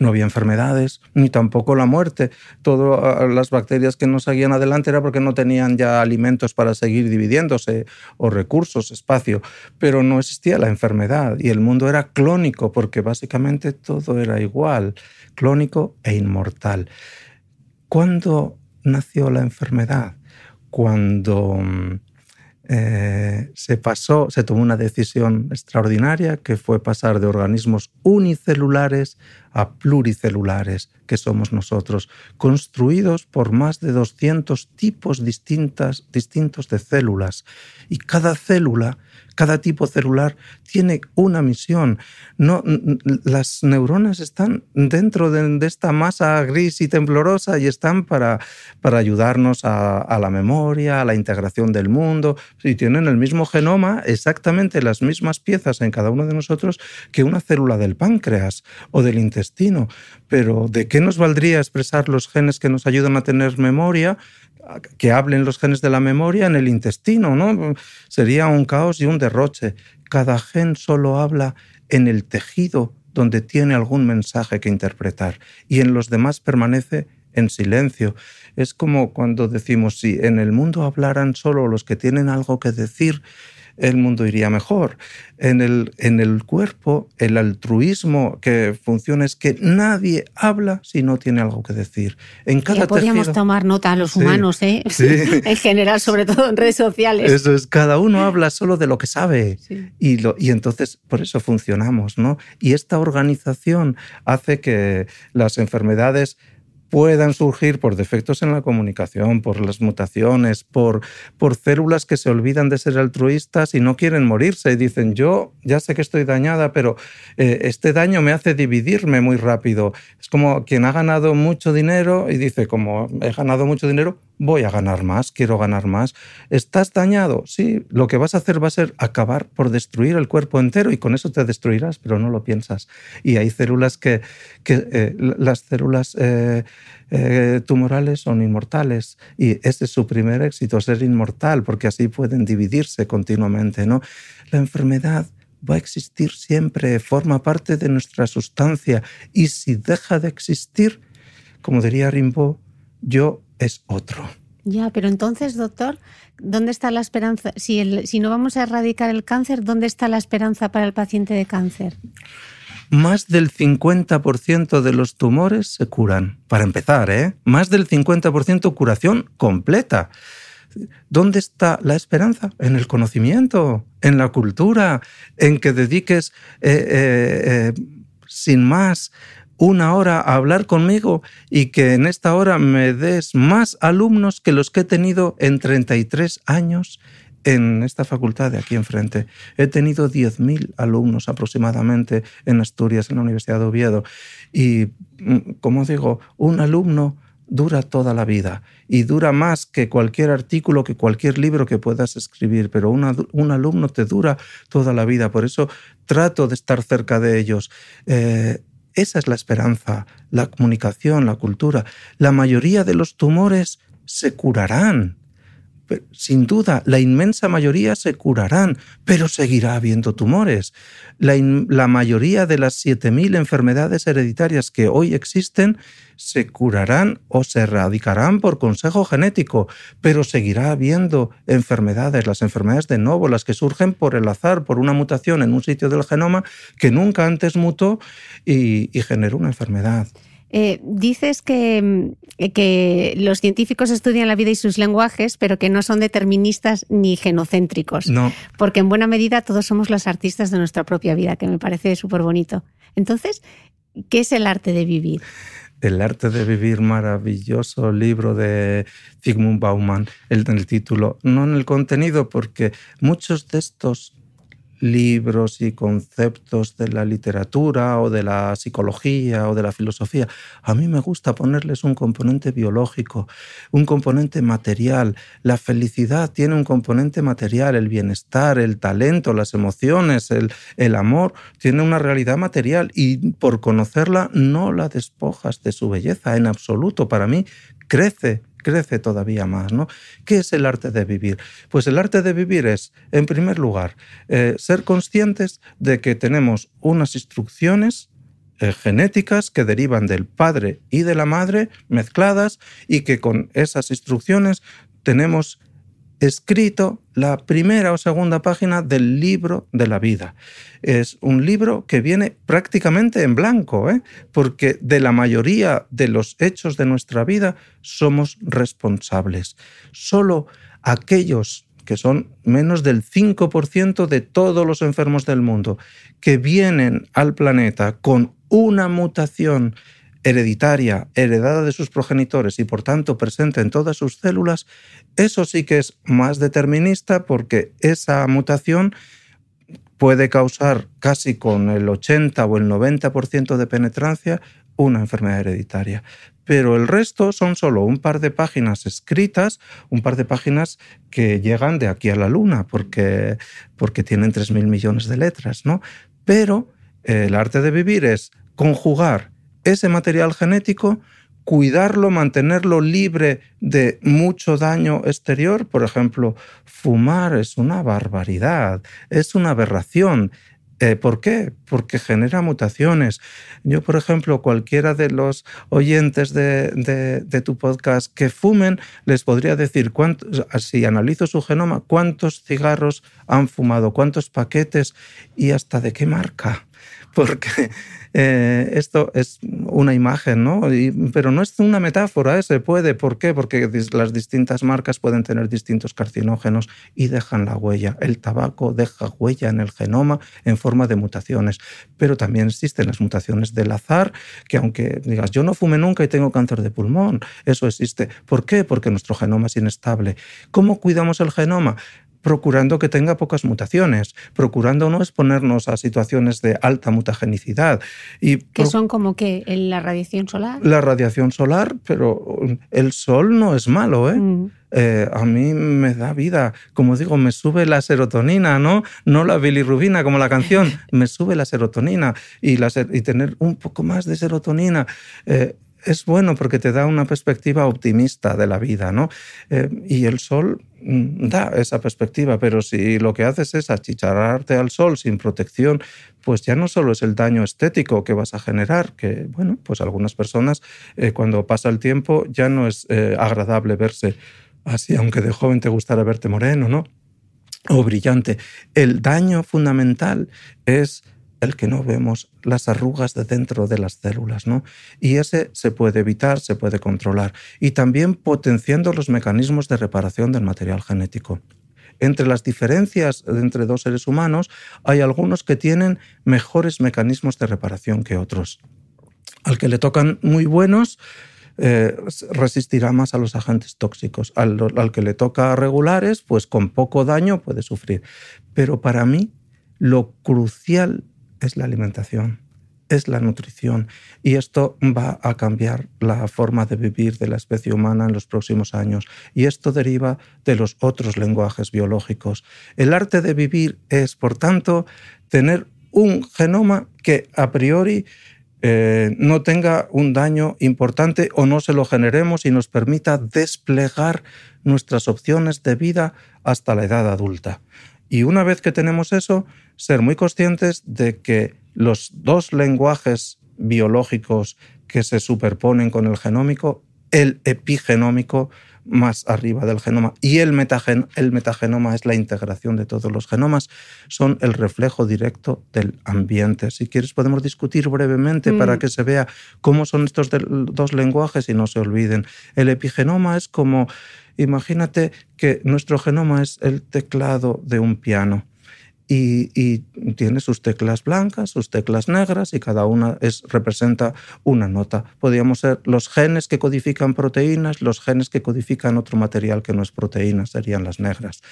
no había enfermedades, ni tampoco la muerte. Todas las bacterias que no seguían adelante era porque no tenían ya alimentos para seguir dividiéndose o recursos, espacio, pero no existía la enfermedad y el mundo era clónico porque básicamente todo era igual, clónico e inmortal. ¿Cuándo nació la enfermedad? Cuando mm, eh, se pasó, se tomó una decisión extraordinaria que fue pasar de organismos unicelulares a pluricelulares, que somos nosotros, construidos por más de 200 tipos distintas, distintos de células. Y cada célula cada tipo celular tiene una misión. No, las neuronas están dentro de, esta masa gris y temblorosa y están para, para ayudarnos a, la memoria, a la integración del mundo. Y tienen el mismo genoma, exactamente las mismas piezas en cada uno de nosotros que una célula del páncreas o del intestino. Pero ¿de qué nos valdría expresar los genes que nos ayudan a tener memoria que hablen los genes de la memoria en el intestino, ¿no? Sería un caos y un derroche. Cada gen solo habla en el tejido donde tiene algún mensaje que interpretar y en los demás permanece en silencio. Es como cuando decimos, si en el mundo hablaran solo los que tienen algo que decir, el mundo iría mejor. En el, en el cuerpo, el altruismo que funciona es que nadie habla si no tiene algo que decir. En cada podríamos tomar nota a los humanos, ¿eh? [LAUGHS] en general, sobre todo en redes sociales. Eso es, cada uno habla solo de lo que sabe. Y, lo, y entonces por eso funcionamos, ¿no? Y esta organización hace que las enfermedades puedan surgir por defectos en la comunicación, por las mutaciones, por, por células que se olvidan de ser altruistas y no quieren morirse y dicen, yo ya sé que estoy dañada, pero eh, este daño me hace dividirme muy rápido. Es como quien ha ganado mucho dinero y dice, como he ganado mucho dinero, voy a ganar más, quiero ganar más. ¿Estás dañado? Sí, lo que vas a hacer va a ser acabar por destruir el cuerpo entero y con eso te destruirás, pero no lo piensas. Y hay células que, que eh, las células... Eh, eh, tumorales son inmortales y ese es su primer éxito, ser inmortal, porque así pueden dividirse continuamente. ¿no? La enfermedad va a existir siempre, forma parte de nuestra sustancia y si deja de existir, como diría Rimbaud, yo es otro. Ya, pero entonces, doctor, ¿dónde está la esperanza? Si, si no vamos a erradicar el cáncer, ¿dónde está la esperanza para el paciente de cáncer? más del 50% de los tumores se curan. Para empezar, ¿eh? Más del 50% curación completa. ¿Dónde está la esperanza? En el conocimiento, en la cultura, en que dediques eh, eh, eh, sin más una hora a hablar conmigo y que en esta hora me des más alumnos que los que he tenido en 33 años en esta facultad de aquí enfrente. He tenido 10.000 alumnos aproximadamente en Asturias, en la Universidad de Oviedo. Y, mm, como digo, un alumno dura toda la vida y dura más que cualquier artículo, que cualquier libro que puedas escribir, pero un alumno te dura toda la vida. Por eso trato de estar cerca de ellos. Eh, esa es la esperanza, la comunicación, la cultura. La mayoría de los tumores se curarán sin duda, la inmensa mayoría se curarán, pero seguirá habiendo tumores. La, mayoría de las 7.000 enfermedades hereditarias que hoy existen se curarán o se erradicarán por consejo genético, pero seguirá habiendo enfermedades, las enfermedades de nuevo, las que surgen por el azar, por una mutación en un sitio del genoma que nunca antes mutó y generó una enfermedad. Eh, dices que, mm, que, los científicos estudian la vida y sus lenguajes, pero que no son deterministas ni genocéntricos. No. Porque en buena medida todos somos los artistas de nuestra propia vida, que me parece súper bonito. Entonces, ¿qué es el arte de vivir? El arte de vivir, maravilloso libro de Zygmunt Bauman, el, el título, no en el contenido, porque muchos de estos libros y conceptos de la literatura o de la psicología o de la filosofía. A mí me gusta ponerles un componente biológico, un componente material. La felicidad tiene un componente material, el bienestar, el talento, las emociones, el, el amor, tiene una realidad material y por conocerla no la despojas de su belleza en absoluto. Para mí crece crece todavía más. ¿no? ¿Qué es el arte de vivir? Pues el arte de vivir es, en primer lugar, eh, ser conscientes de que tenemos unas instrucciones eh, genéticas que derivan del padre y de la madre mezcladas y que con esas instrucciones tenemos escrito la primera o segunda página del libro de la vida. Es un libro que viene prácticamente en blanco, ¿eh? porque de la mayoría de los hechos de nuestra vida somos responsables. Solo aquellos que son menos del 5% de todos los enfermos del mundo, que vienen al planeta con una mutación hereditaria, heredada de sus progenitores y por tanto presente en todas sus células, eso sí que es más determinista porque esa mutación puede causar casi con el 80 o el 90% de penetrancia una enfermedad hereditaria. Pero el resto son solo un par de páginas escritas, un par de páginas que llegan de aquí a la luna, porque, porque tienen 3.000 millones de letras, ¿no? Pero el arte de vivir es conjugar ese material genético, cuidarlo, mantenerlo libre de mucho daño exterior. Por ejemplo, fumar es una barbaridad, es una aberración. Eh, ¿Por qué? Porque genera mutaciones. Yo, por ejemplo, cualquiera de los oyentes de, tu podcast que fumen, les podría decir, cuántos, si analizo su genoma, cuántos cigarros han fumado, cuántos paquetes y hasta de qué marca [LAUGHS] porque eh, esto es una imagen, ¿no? pero no es una metáfora, ¿eh? se puede. ¿Por qué? Porque las distintas marcas pueden tener distintos carcinógenos y dejan la huella. El tabaco deja huella en el genoma en forma de mutaciones, pero también existen las mutaciones del azar, que aunque digas, yo no fume nunca y tengo cáncer de pulmón, eso existe. ¿Por qué? Porque nuestro genoma es inestable. ¿Cómo cuidamos el genoma? Procurando que tenga pocas mutaciones, procurando no exponernos a situaciones de alta mutagenicidad. Y que son como que la radiación solar. La radiación solar, pero el sol no es malo, ¿eh? Mm. ¿eh? a mí me da vida. Como digo, me sube la serotonina, ¿no? No la bilirrubina como la canción, [LAUGHS] me sube la serotonina y, la, y tener un poco más de serotonina. Eh, es bueno porque te da una perspectiva optimista de la vida, ¿no? Eh, y el sol da esa perspectiva, pero si lo que haces es achicharrarte al sol sin protección, pues ya no solo es el daño estético que vas a generar, que, bueno, pues algunas personas eh, cuando pasa el tiempo ya no es eh, agradable verse así, aunque de joven te gustara verte moreno, ¿no? O brillante. El daño fundamental es el que no vemos las arrugas de dentro de las células, ¿no? Y ese se puede evitar, se puede controlar. Y también potenciando los mecanismos de reparación del material genético. Entre las diferencias entre dos seres humanos hay algunos que tienen mejores mecanismos de reparación que otros. Al que le tocan muy buenos, eh, resistirá más a los agentes tóxicos. Al, al, que le toca regulares, pues con poco daño puede sufrir. Pero para mí, lo crucial es la alimentación, es la nutrición. Y esto va a cambiar la forma de vivir de la especie humana en los próximos años. Y esto deriva de los otros lenguajes biológicos. El arte de vivir es, por tanto, tener un genoma que a priori eh, no tenga un daño importante o no se lo generemos y nos permita desplegar nuestras opciones de vida hasta la edad adulta. Y una vez que tenemos eso, ser muy conscientes de que los dos lenguajes biológicos que se superponen con el genómico, el epigenómico más arriba del genoma y el, el metagenoma es la integración de todos los genomas, son el reflejo directo del ambiente. Si quieres podemos discutir brevemente mm. para que se vea cómo son estos dos lenguajes y no se olviden. El epigenoma es como, imagínate que nuestro genoma es el teclado de un piano y, tiene sus teclas blancas, sus teclas negras y cada una es, representa una nota. Podríamos ser los genes que codifican proteínas, los genes que codifican otro material que no es proteína, serían las negras,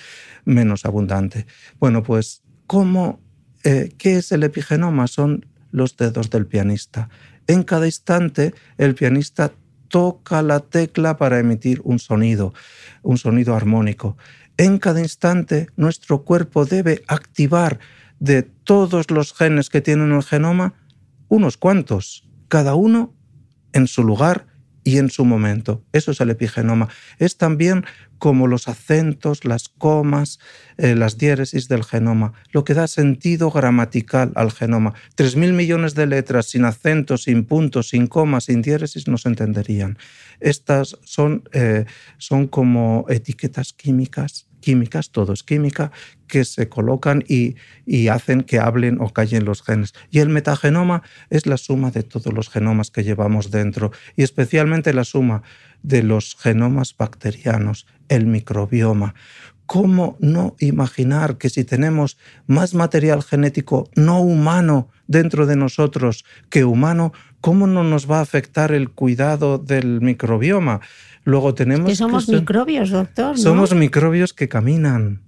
menos abundante. Bueno, pues, ¿cómo, eh, ¿qué es el epigenoma? Son los dedos del pianista. En cada instante, el pianista toca la tecla para emitir un sonido, un sonido armónico. En cada instante nuestro cuerpo debe activar de todos los genes que tienen el genoma unos cuantos, cada uno en su lugar y en su momento. Eso es el epigenoma. Es también como los acentos, las comas, eh, las diéresis del genoma, lo que da sentido gramatical al genoma. Tres mil millones de letras sin acentos, sin puntos, sin comas, sin diéresis no se entenderían. Estas son, eh, son como etiquetas químicas químicas, todo es química, que se colocan y, hacen que hablen o callen los genes. Y el metagenoma es la suma de todos los genomas que llevamos dentro y especialmente la suma de los genomas bacterianos, el microbioma. ¿Cómo no imaginar que si tenemos más material genético no humano dentro de nosotros que humano, cómo no nos va a afectar el cuidado del microbioma? Luego tenemos... que somos microbios, doctor. Somos microbios que caminan,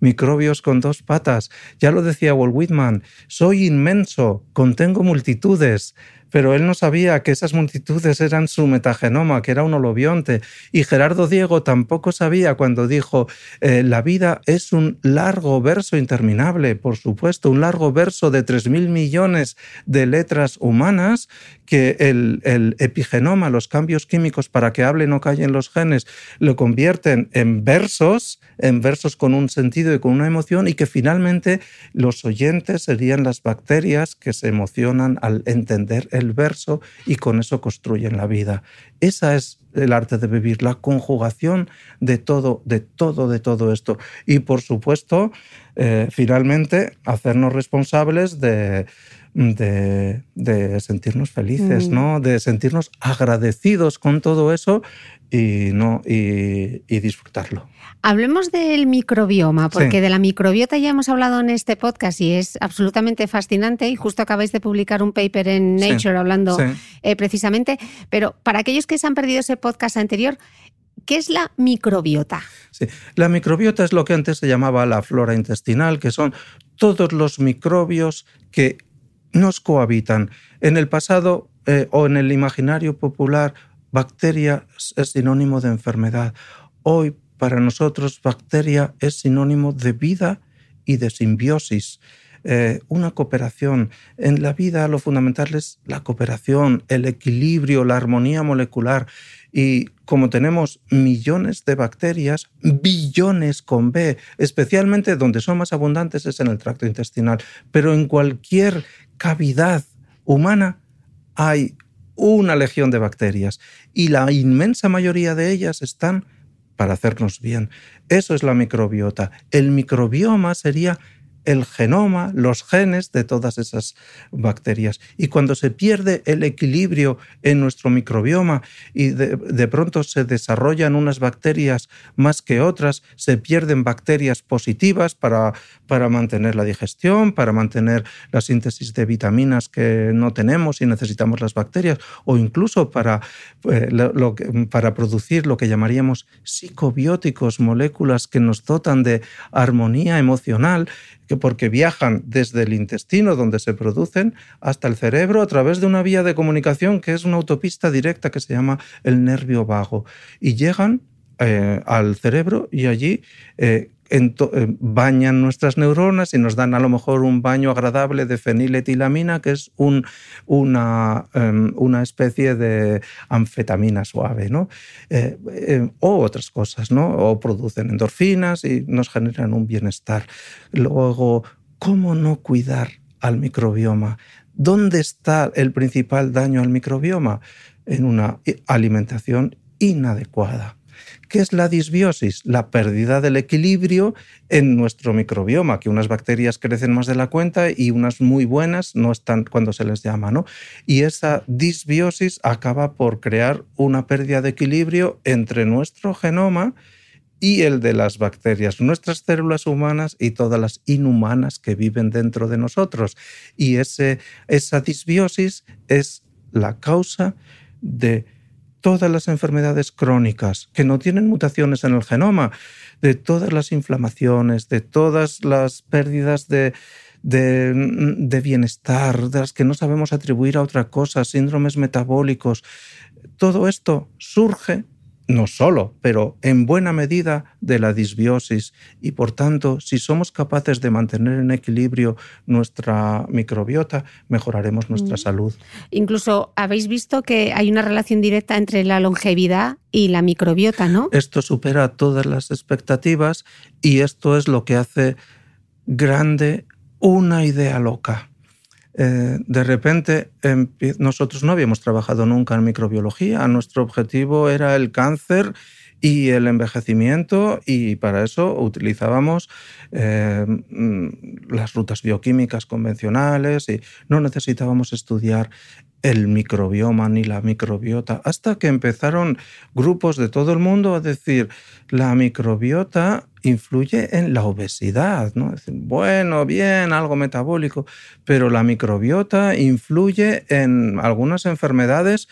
microbios con dos patas. Ya lo decía Walt Whitman, soy inmenso, contengo multitudes, pero él no sabía que esas multitudes eran su metagenoma, que era un holobionte. Y Gerardo Diego tampoco sabía cuando dijo, eh, la vida es un largo verso interminable, por supuesto, un largo verso de 3.000 millones de letras humanas, que el, el, epigenoma, los cambios químicos para que hablen o callen los genes, lo convierten en versos, en versos con un sentido y con una emoción, y que finalmente los oyentes serían las bacterias que se emocionan al entender el verso y con eso construyen la vida. Esa es el arte de vivir, la conjugación de todo, de todo, de todo esto. Y por supuesto, eh, finalmente, hacernos responsables de de, sentirnos felices, mm. ¿no? De sentirnos agradecidos con todo eso y, ¿no? y, disfrutarlo. Hablemos del microbioma, porque de la microbiota ya hemos hablado en este podcast y es absolutamente fascinante y justo acabáis de publicar un paper en Nature hablando eh, precisamente, pero para aquellos que se han perdido ese podcast anterior, ¿Qué es la microbiota? Sí, la microbiota es lo que antes se llamaba la flora intestinal, que son todos los microbios que nos cohabitan. En el pasado eh, o en el imaginario popular, bacteria es sinónimo de enfermedad. Hoy, para nosotros, bacteria es sinónimo de vida y de simbiosis. Eh, una cooperación. En la vida lo fundamental es la cooperación, el equilibrio, la armonía molecular. Y como tenemos millones de bacterias, billones con B, especialmente donde son más abundantes es en el tracto intestinal, pero en cualquier cavidad humana hay una legión de bacterias y la inmensa mayoría de ellas están para hacernos bien. Eso es la microbiota. El microbioma sería el genoma, los genes de todas esas bacterias. Y cuando se pierde el equilibrio en nuestro microbioma y de, pronto se desarrollan unas bacterias más que otras, se pierden bacterias positivas para, para mantener la digestión, para mantener la síntesis de vitaminas que no tenemos y necesitamos las bacterias, o incluso para, eh, para producir lo que llamaríamos psicobióticos, moléculas que nos dotan de armonía emocional que porque viajan desde el intestino donde se producen hasta el cerebro a través de una vía de comunicación que es una autopista directa que se llama el nervio vago. Y llegan eh, al cerebro y allí eh, bañan nuestras neuronas y nos dan a lo mejor un baño agradable de feniletilamina, que es em, una, especie de anfetamina suave, ¿no? Eh, eh, o otras cosas, ¿no? O producen endorfinas y nos generan un bienestar. Luego, ¿cómo no cuidar al microbioma? ¿Dónde está el principal daño al microbioma? En una alimentación inadecuada. ¿Qué es la disbiosis? La pérdida del equilibrio en nuestro microbioma, que unas bacterias crecen más de la cuenta y unas muy buenas no están cuando se les llama, ¿no? Y esa disbiosis acaba por crear una pérdida de equilibrio entre nuestro genoma y el de las bacterias, nuestras células humanas y todas las inhumanas que viven dentro de nosotros. Y ese, esa disbiosis es la causa de todas las enfermedades crónicas que no tienen mutaciones en el genoma, de todas las inflamaciones, de todas las pérdidas de, de, bienestar, de las que no sabemos atribuir a otra cosa, síndromes metabólicos. Todo esto surge no solo, pero en buena medida de la disbiosis. Y por tanto, si somos capaces de mantener en equilibrio nuestra microbiota, mejoraremos nuestra mm. salud. Incluso habéis visto que hay una relación directa entre la longevidad y la microbiota, ¿no? Esto supera todas las expectativas y esto es lo que hace grande una idea loca. Eh, de repente nosotros no habíamos trabajado nunca en microbiología, nuestro objetivo era el cáncer y el envejecimiento y para eso utilizábamos eh, mm, las rutas bioquímicas convencionales y no necesitábamos estudiar el microbioma ni la microbiota, hasta que empezaron grupos de todo el mundo a decir, la microbiota influye en la obesidad, ¿no? bueno, bien, algo metabólico, pero la microbiota influye en algunas enfermedades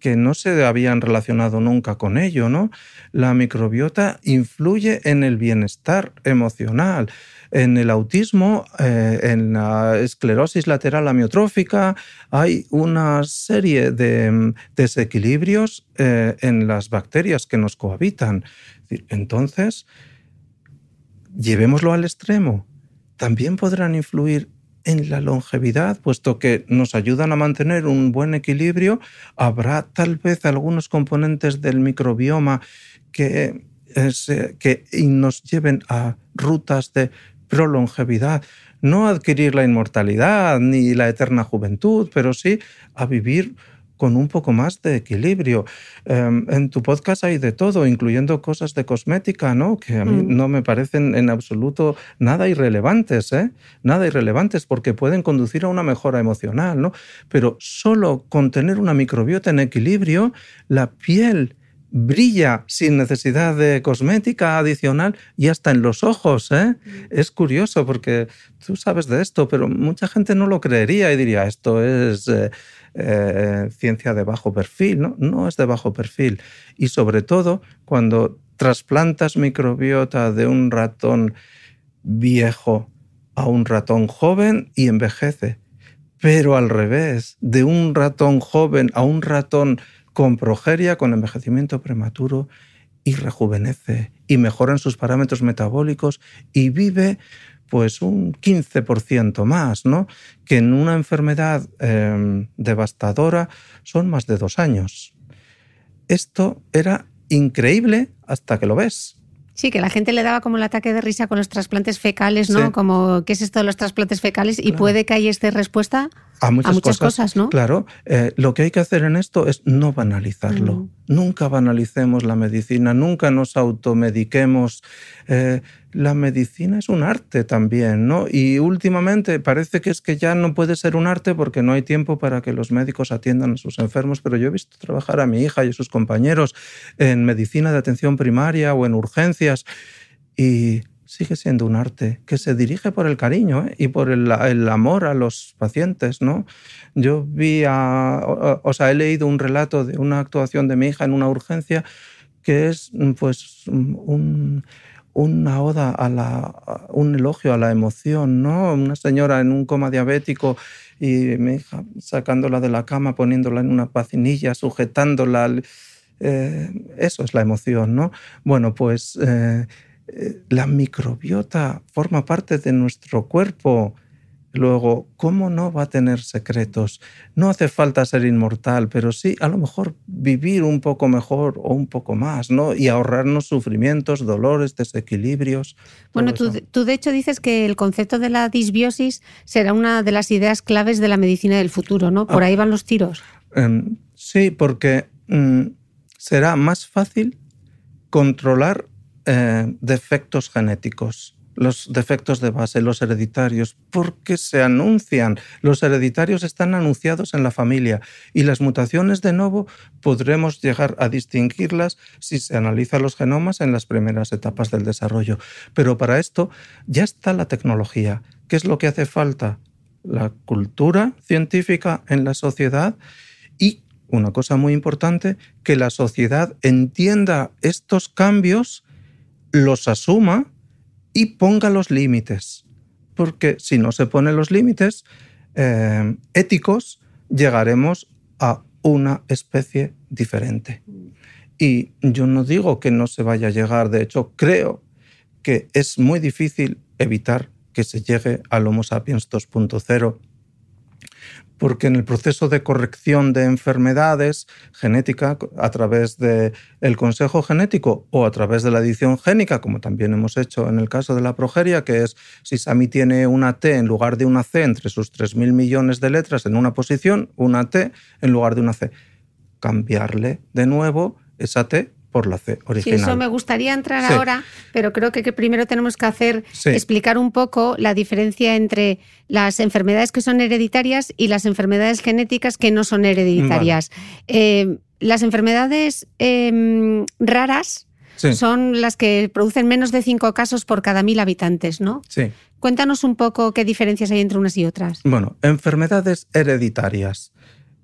que no se habían relacionado nunca con ello, ¿no? La microbiota influye en el bienestar emocional, en el autismo, eh, en la esclerosis lateral amiotrófica, hay una serie de mm, desequilibrios eh, en las bacterias que nos cohabitan. Entonces, llevémoslo al extremo. También podrán influir en la longevidad, puesto que nos ayudan a mantener un buen equilibrio, habrá tal vez algunos componentes del microbioma que, eh, que nos lleven a rutas de prolongevidad, no adquirir la inmortalidad ni la eterna juventud, pero sí a vivir con un poco más de equilibrio. Em, en tu podcast hay de todo, incluyendo cosas de cosmética, ¿no? Que a mí Mm. no me parecen en absoluto nada irrelevantes, ¿eh? Nada irrelevantes porque pueden conducir a una mejora emocional, ¿no? Pero solo con tener una microbiota en equilibrio, la piel brilla sin necesidad de cosmética adicional y hasta en los ojos. ¿eh? Es curioso porque tú sabes de esto, pero mucha gente no lo creería y diría, esto es eh, eh, ciencia de bajo perfil. No, no es de bajo perfil. Y sobre todo cuando trasplantas microbiota de un ratón viejo a un ratón joven y envejece. Pero al revés, de un ratón joven a un ratón con progeria, con envejecimiento prematuro, y rejuvenece y mejora en sus parámetros metabólicos y vive pues un 15% más, ¿no? Que en una enfermedad eh, devastadora son más de dos años. Esto era increíble hasta que lo ves. Sí, que la gente le daba como el ataque de risa con los trasplantes fecales, ¿no? Sí. Como, ¿qué es esto de los trasplantes fecales? Y puede que ahí esté respuesta A muchas, a muchas cosas, ¿no? Claro, eh, lo que hay que hacer en esto es no banalizarlo. Mm. Nunca banalicemos la medicina, nunca nos automediquemos. Eh, la medicina es un arte también, ¿no? Y últimamente parece que es que ya no puede ser un arte porque no hay tiempo para que los médicos atiendan a sus enfermos, pero yo he visto trabajar a mi hija y a sus compañeros en medicina de atención primaria o en urgencias y sigue siendo un arte que se dirige por el cariño ¿eh? y por el, el amor a los pacientes, ¿no? Yo vi a, o, o sea, he leído un relato de una actuación de mi hija en una urgencia que es pues un, una oda a la, un elogio a la emoción, ¿no? Una señora en un coma diabético y mi hija sacándola de la cama, poniéndola en una pacinilla, sujetándola. Eh, eso es la emoción, ¿no? Bueno, pues eh, la microbiota forma parte de nuestro cuerpo. Luego, ¿cómo no va a tener secretos? No hace falta ser inmortal, pero sí a lo mejor vivir un poco mejor o un poco más, ¿no? Y ahorrarnos sufrimientos, dolores, desequilibrios. Bueno, tú, tú, de hecho dices que el concepto de la disbiosis será una de las ideas claves de la medicina del futuro, ¿no? Por Ah. ahí van los tiros. Um, sí, porque um, será más fácil controlar eh, defectos genéticos, los defectos de base, los hereditarios, porque se anuncian. Los hereditarios están anunciados en la familia y las mutaciones de nuevo podremos llegar a distinguirlas si se analizan los genomas en las primeras etapas del desarrollo. Pero para esto ya está la tecnología. ¿Qué es lo que hace falta? La cultura científica en la sociedad y una cosa muy importante, que la sociedad entienda estos cambios, los asuma y ponga los límites. Porque si no se ponen los límites eh, éticos, llegaremos a una especie diferente. Y yo no digo que no se vaya a llegar, de hecho creo que es muy difícil evitar que se llegue al Homo sapiens 2.0 porque en el proceso de corrección de enfermedades genética a través del el consejo genético o a través de la edición génica, como también hemos hecho en el caso de la progeria, que es si Sami tiene una T en lugar de una C entre sus 3.000 millones de letras en una posición, una T en lugar de una C. Cambiarle de nuevo esa T por la C original. Sí, eso me gustaría entrar sí. ahora, pero creo que, que, primero tenemos que hacer, sí. explicar un poco la diferencia entre las enfermedades que son hereditarias y las enfermedades genéticas que no son hereditarias. Vale. Eh, las enfermedades eh, raras sí. son las que producen menos de cinco casos por cada mil habitantes, ¿no? Sí. Cuéntanos un poco qué diferencias hay entre unas y otras. Bueno, enfermedades hereditarias.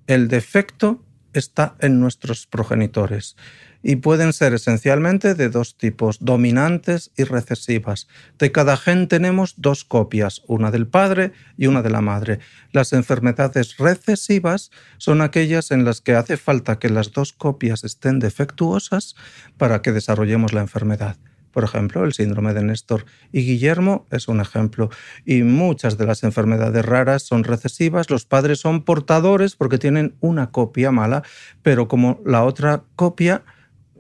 El defecto está en nuestros progenitores y pueden ser esencialmente de dos tipos, dominantes y recesivas. De cada gen tenemos dos copias, una del padre y una de la madre. Las enfermedades recesivas son aquellas en las que hace falta que las dos copias estén defectuosas para que desarrollemos la enfermedad. Por ejemplo, el síndrome de Néstor y Guillermo es un ejemplo. Y muchas de las enfermedades raras son recesivas. Los padres son portadores porque tienen una copia mala, pero como la otra copia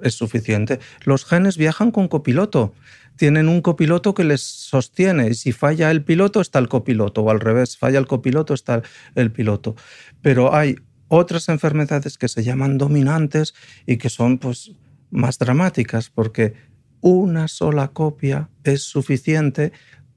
es suficiente. Los genes viajan con copiloto. Tienen un copiloto que les sostiene y si falla el piloto está el copiloto o al revés, falla el copiloto está el piloto. Pero hay otras enfermedades que se llaman dominantes y que son pues más dramáticas porque una sola copia es suficiente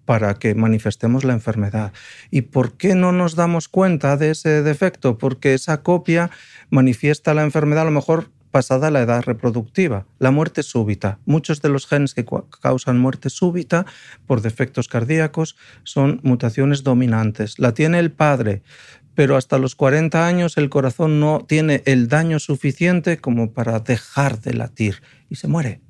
para que manifestemos la enfermedad. ¿Y por qué no nos damos cuenta de ese defecto? Porque esa copia manifiesta la enfermedad a lo mejor pasada la edad reproductiva, la muerte súbita. Muchos de los genes que causan muerte súbita por defectos cardíacos son mutaciones dominantes. La tiene el padre, pero hasta los 40 años el corazón no tiene el daño suficiente como para dejar de latir y se muere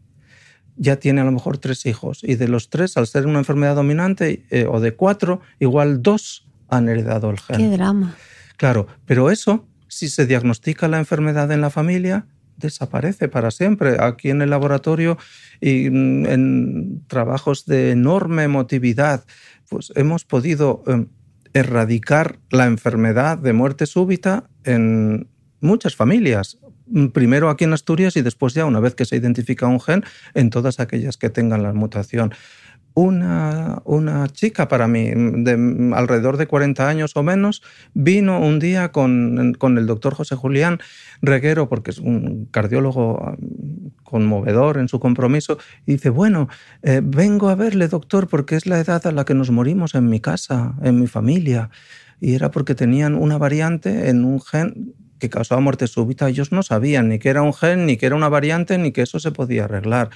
ya tiene a lo mejor tres hijos y de los tres, al ser una enfermedad dominante eh, o de cuatro, igual dos han heredado el gen. Qué drama. Claro, pero eso, si se diagnostica la enfermedad en la familia, desaparece para siempre. Aquí en el laboratorio y mm, en trabajos de enorme emotividad, pues hemos podido em, erradicar la enfermedad de muerte súbita en muchas familias. Mm, primero aquí en Asturias y después ya, una vez que se identifica un gen, en todas aquellas que tengan la mutación. Una, una, chica para mí, de alrededor de 40 años o menos, vino un día con, con, el doctor José Julián Reguero, porque es un cardiólogo ah, conmovedor en su compromiso, y dice, bueno, eh, vengo a verle, doctor, porque es la edad a la que nos morimos en mi casa, en mi familia. Y era porque tenían una variante en un gen que causaba muerte súbita, ellos no sabían ni que era un gen, ni que era una variante, ni que eso se podía arreglar.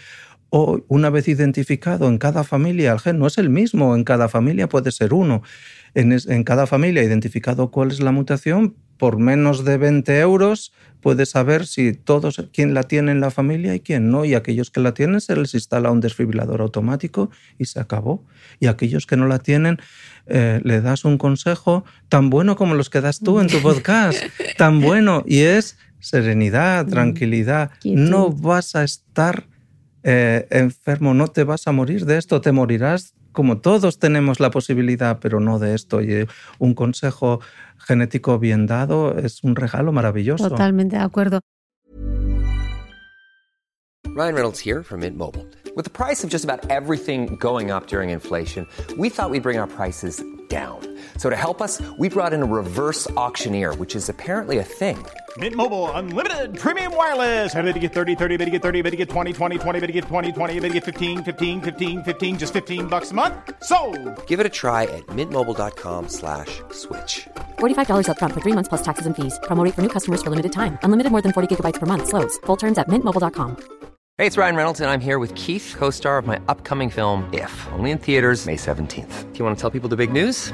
O una vez identificado en cada familia, el gen no es el mismo, en cada familia puede ser uno. En, en cada familia identificado cuál es la mutación, por menos de 20 euros puedes saber si todos, quién la tiene en la familia y quién no. Y aquellos que la tienen se les instala un desfibrilador automático y se acabó. Y aquellos que no la tienen, eh, le das un consejo tan bueno como los que das tú en tu [LAUGHS] podcast, tan bueno, y es serenidad, mm, tranquilidad. No vas a estar eh, enfermo, no te vas a morir de esto, te morirás como todos tenemos la posibilidad, pero no de esto. Y un consejo genético bien dado es un regalo maravilloso. Totalmente de acuerdo. Ryan Reynolds here from Mint Mobile. With the price of just about everything going up during inflation, we thought we'd bring our prices down. So to help us, we brought in a reverse auctioneer, which is apparently a thing. Mint Mobile unlimited premium wireless. Ready to get 30, 30, bit to get 30, bit to get 20, 20, 20, bit to get 20, 20, bit to get 15, 15, 15, 15 just 15 bucks a month. So, Give it a try at mintmobile.com/switch. slash $45 up front for 3 months plus taxes and fees. Promo for new customers for limited time. Unlimited more than 40 gigabytes per month slows. Full terms at mintmobile.com. Hey, it's Ryan Reynolds and I'm here with Keith, co-star of my upcoming film If, only in theaters May 17th. Do you want to tell people the big news?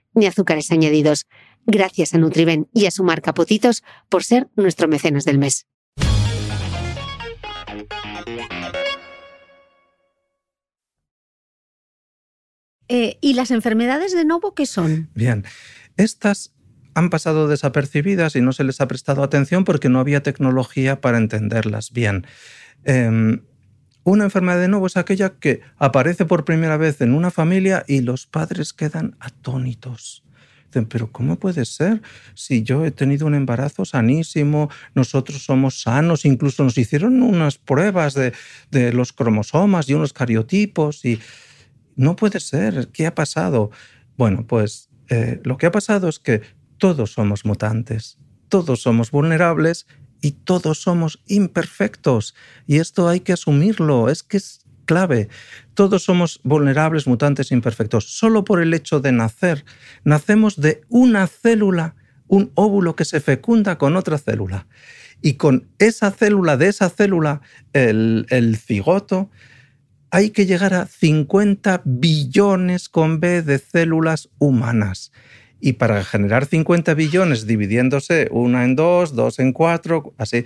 ni azúcares añadidos. Gracias a Nutriben y a su marca Potitos por ser nuestro mecenas del mes. Eh, ¿Y las enfermedades de nuevo qué son? Bien, estas han pasado desapercibidas y no se les ha prestado atención porque no había tecnología para entenderlas bien. Em, una enfermedad de nuevo es aquella que aparece por primera vez en una familia y los padres quedan atónitos pero ¿cómo puede ser? Si yo he tenido un embarazo sanísimo, nosotros somos sanos, incluso nos hicieron unas pruebas de, los cromosomas y unos cariotipos y, No puede ser. ¿Qué ha pasado? Bueno, pues eh, lo que ha pasado es que todos somos mutantes, todos somos vulnerables y todos somos imperfectos. Y esto hay que asumirlo, es que es clave. Todos somos vulnerables, mutantes, imperfectos, solo por el hecho de nacer. Nacemos de una célula, un óvulo que se fecunda con otra célula. Y con esa célula, de esa célula, el, el cigoto, hay que llegar a 50 billones con B de células humanas. Y para generar 50 billones dividiéndose una en dos, dos en cuatro, así,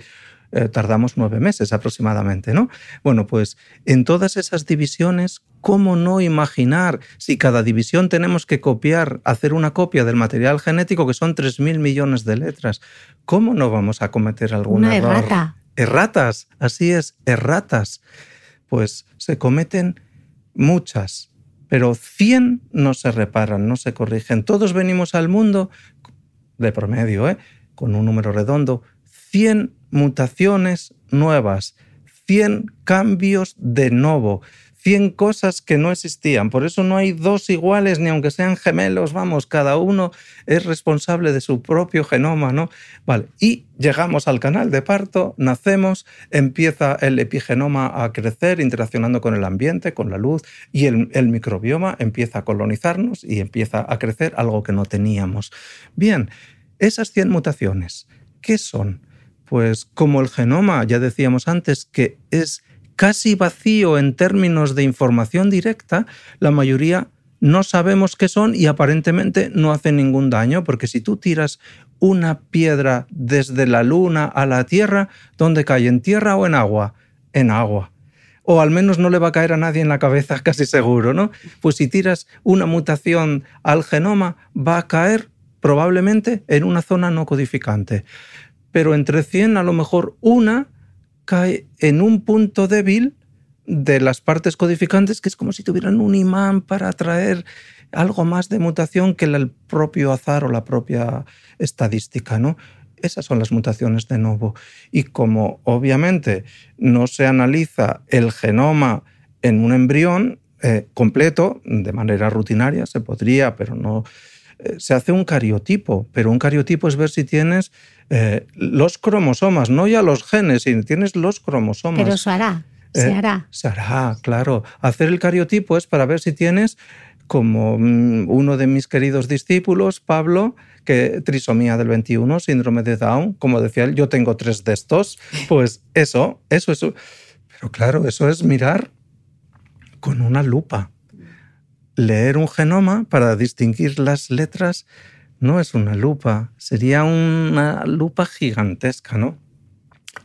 eh, tardamos nueve meses aproximadamente, ¿no? Bueno, pues en todas esas divisiones, ¿cómo no imaginar si cada división tenemos que copiar, hacer una copia del material genético que son 3.000 millones de letras? ¿Cómo no vamos a cometer algún Una error? errata. Erratas, así es, erratas. Pues se cometen muchas, pero 100 no se reparan, no se corrigen. Todos venimos al mundo, de promedio, ¿eh? con un número redondo, 100 mutaciones nuevas, 100 cambios de nuevo, 100 cosas que no existían. Por eso no hay dos iguales, ni aunque sean gemelos, vamos, cada uno es responsable de su propio genoma, ¿no? Vale, y llegamos al canal de parto, nacemos, empieza el epigenoma a crecer, interaccionando con el ambiente, con la luz, y el, microbioma empieza a colonizarnos y empieza a crecer algo que no teníamos. Bien, esas 100 mutaciones, ¿qué son? Pues como el genoma, ya decíamos antes, que es casi vacío en términos de información directa, la mayoría no sabemos qué son y aparentemente no hacen ningún daño, porque si tú tiras una piedra desde la luna a la Tierra, ¿dónde cae? ¿En tierra o en agua? En agua. O al menos no le va a caer a nadie en la cabeza, [LAUGHS] casi seguro, ¿no? Pues si tiras una mutación al genoma, va a caer probablemente en una zona no codificante. Pero entre 100 a lo mejor una cae en un punto débil de las partes codificantes que es como si tuvieran un imán para atraer algo más de mutación que el propio azar o la propia estadística, ¿no? Esas son las mutaciones de nuevo. Y como obviamente no se analiza el genoma en un embrión eh, completo, de manera rutinaria, se podría, pero no... eh, se hace un cariotipo, pero un cariotipo es ver si tienes eh, los cromosomas, no ya los genes, sino tienes los cromosomas. Pero se hará, se Eh, hará. Se hará, claro. Hacer el cariotipo es para ver si tienes, como mm, uno de mis queridos discípulos, Pablo, que trisomía del 21, síndrome de Down, como decía él, yo tengo tres de estos, pues eso, eso es... Pero claro, eso es mirar con una lupa. Leer un genoma para distinguir las letras no es una lupa, sería una lupa gigantesca, ¿no?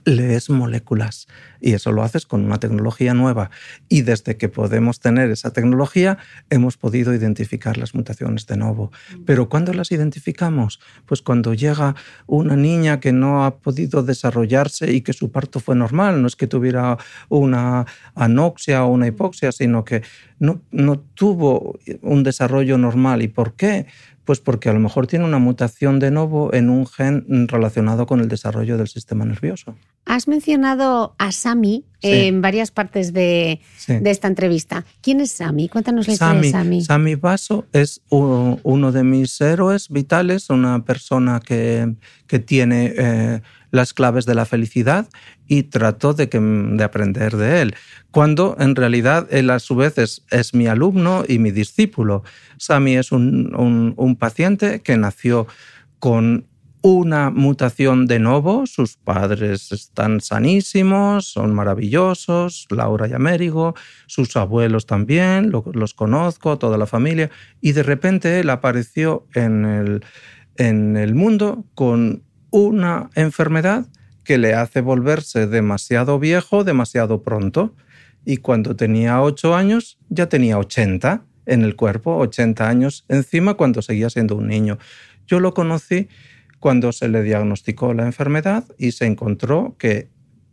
lees moléculas y eso lo haces con una tecnología nueva. Y desde que podemos tener esa tecnología hemos podido identificar las mutaciones de nuevo. Pero ¿cuándo las identificamos? Pues cuando llega una niña que no ha podido desarrollarse y que su parto fue normal, no es que tuviera una anoxia o una hipoxia, sino que no, no tuvo un desarrollo normal. ¿Y por qué? Pues porque a lo mejor tiene una mutación de nuevo en un gen relacionado con el desarrollo del sistema nervioso. Has mencionado a Sami Sí. en varias partes de, Sí. de esta entrevista. ¿Quién es Sami? Cuéntanos la historia de Sami. Sami Basso es uno de mis héroes vitales, una persona que, que tiene eh, las claves de la felicidad y trato de, que, de aprender de él. Cuando en realidad él a su vez es, es mi alumno y mi discípulo. Sami es un, un- un paciente que nació con una mutación de nuevo, sus padres están sanísimos, son maravillosos, Laura y Américo, sus abuelos también, lo- los conozco, toda la familia, y de repente él apareció en el, en el mundo con una enfermedad que le hace volverse demasiado viejo, demasiado pronto, y cuando tenía 8 años ya tenía 80 en el cuerpo, 80 años encima cuando seguía siendo un niño. Yo lo conocí cuando se le diagnosticó la enfermedad y se encontró que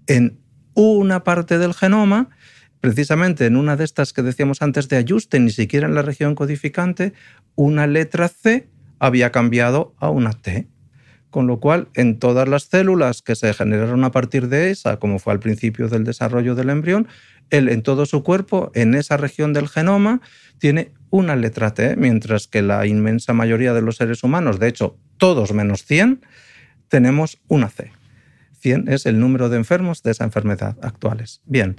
en una parte del genoma, precisamente en una de estas que decíamos antes de ajuste, ni siquiera en la región codificante, una letra C había cambiado a una T. Con lo cual, en todas las células que se generaron a partir de esa, como fue al principio del desarrollo del embrión, él en todo su cuerpo, en esa región del genoma, tiene una letra T, mientras que la inmensa mayoría de los seres humanos, de hecho todos menos 100, tenemos una C. 100 es el número de enfermos de esa enfermedad actuales. Bien,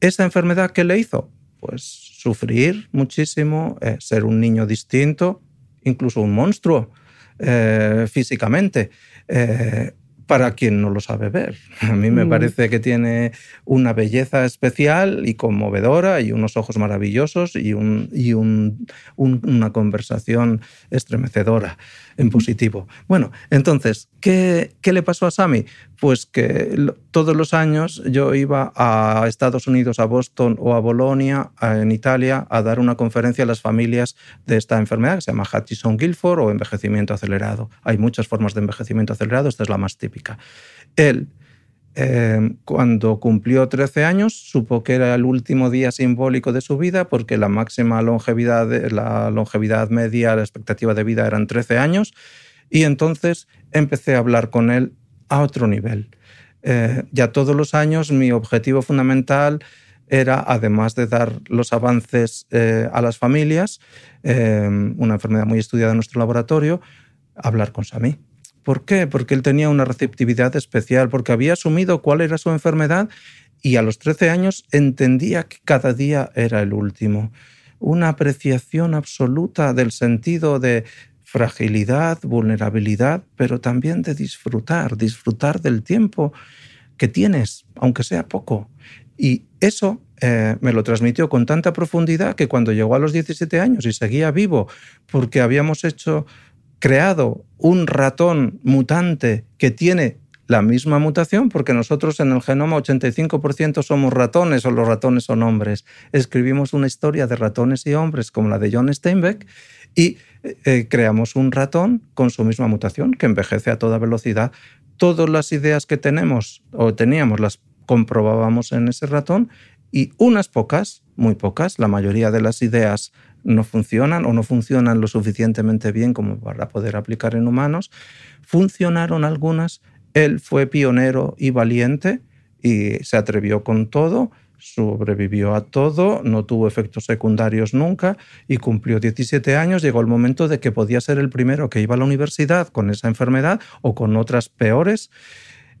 ¿esa enfermedad qué le hizo? Pues sufrir muchísimo, eh, ser un niño distinto, incluso un monstruo eh, físicamente. Eh, para quien no lo sabe ver. [LAUGHS] A mí me mm. parece que tiene una belleza especial y conmovedora y unos ojos maravillosos y, un, y un, una conversación estremecedora en positivo. Bueno, entonces, ¿qué, ¿qué, le pasó a Sami? Pues que todos los años yo iba a Estados Unidos, a Boston o a Bolonia, en Italia, a dar una conferencia a las familias de esta enfermedad que se llama Hutchison-Gilford o envejecimiento acelerado. Hay muchas formas de envejecimiento acelerado, esta es la más típica. Él, em, cuando cumplió 13 años, supo que era el último día simbólico de su vida porque la máxima longevidad, la longevidad media, la expectativa de vida eran 13 años. Y entonces empecé a hablar con él a otro nivel. Eh, ya todos los años mi objetivo fundamental era, además de dar los avances eh, a las familias, eh, una enfermedad muy estudiada en nuestro laboratorio, hablar con Sami. ¿Por qué? Porque él tenía una receptividad especial, porque había asumido cuál era su enfermedad y a los 13 años entendía que cada día era el último. Una apreciación absoluta del sentido de fragilidad, vulnerabilidad, pero también de disfrutar, disfrutar del tiempo que tienes, aunque sea poco. Y eso eh, me lo transmitió con tanta profundidad que cuando llegó a los 17 años y seguía vivo, porque habíamos hecho creado un ratón mutante que tiene la misma mutación, porque nosotros en el genoma 85% somos ratones o los ratones son hombres. Escribimos una historia de ratones y hombres como la de John Steinbeck y eh, creamos un ratón con su misma mutación que envejece a toda velocidad. Todas las ideas que tenemos o teníamos las comprobábamos en ese ratón y unas pocas, muy pocas, la mayoría de las ideas no funcionan o no funcionan lo suficientemente bien como para poder aplicar en humanos. Funcionaron algunas, él fue pionero y valiente y se atrevió con todo, sobrevivió a todo, no tuvo efectos secundarios nunca y cumplió 17 años. Llegó el momento de que podía ser el primero que iba a la universidad con esa enfermedad o con otras peores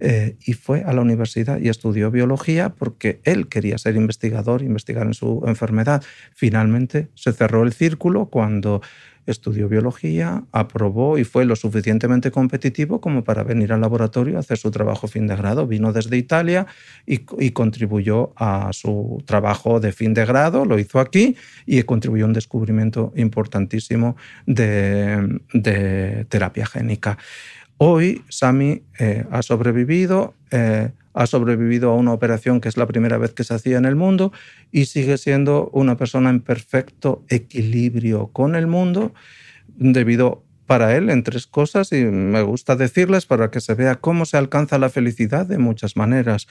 eh, y fue a la universidad y estudió biología porque él quería ser investigador, investigar en su enfermedad. Finalmente se cerró el círculo cuando estudió biología, aprobó y fue lo suficientemente competitivo como para venir al laboratorio a hacer su trabajo fin de grado. Vino desde Italia y, contribuyó a su trabajo de fin de grado, lo hizo aquí y contribuyó a un descubrimiento importantísimo de, de terapia génica. Hoy Sami eh, ha sobrevivido, eh, ha sobrevivido a una operación que es la primera vez que se hacía en el mundo y sigue siendo una persona en perfecto equilibrio con el mundo debido para él en tres cosas y me gusta decirles para que se vea cómo se alcanza la felicidad de muchas maneras.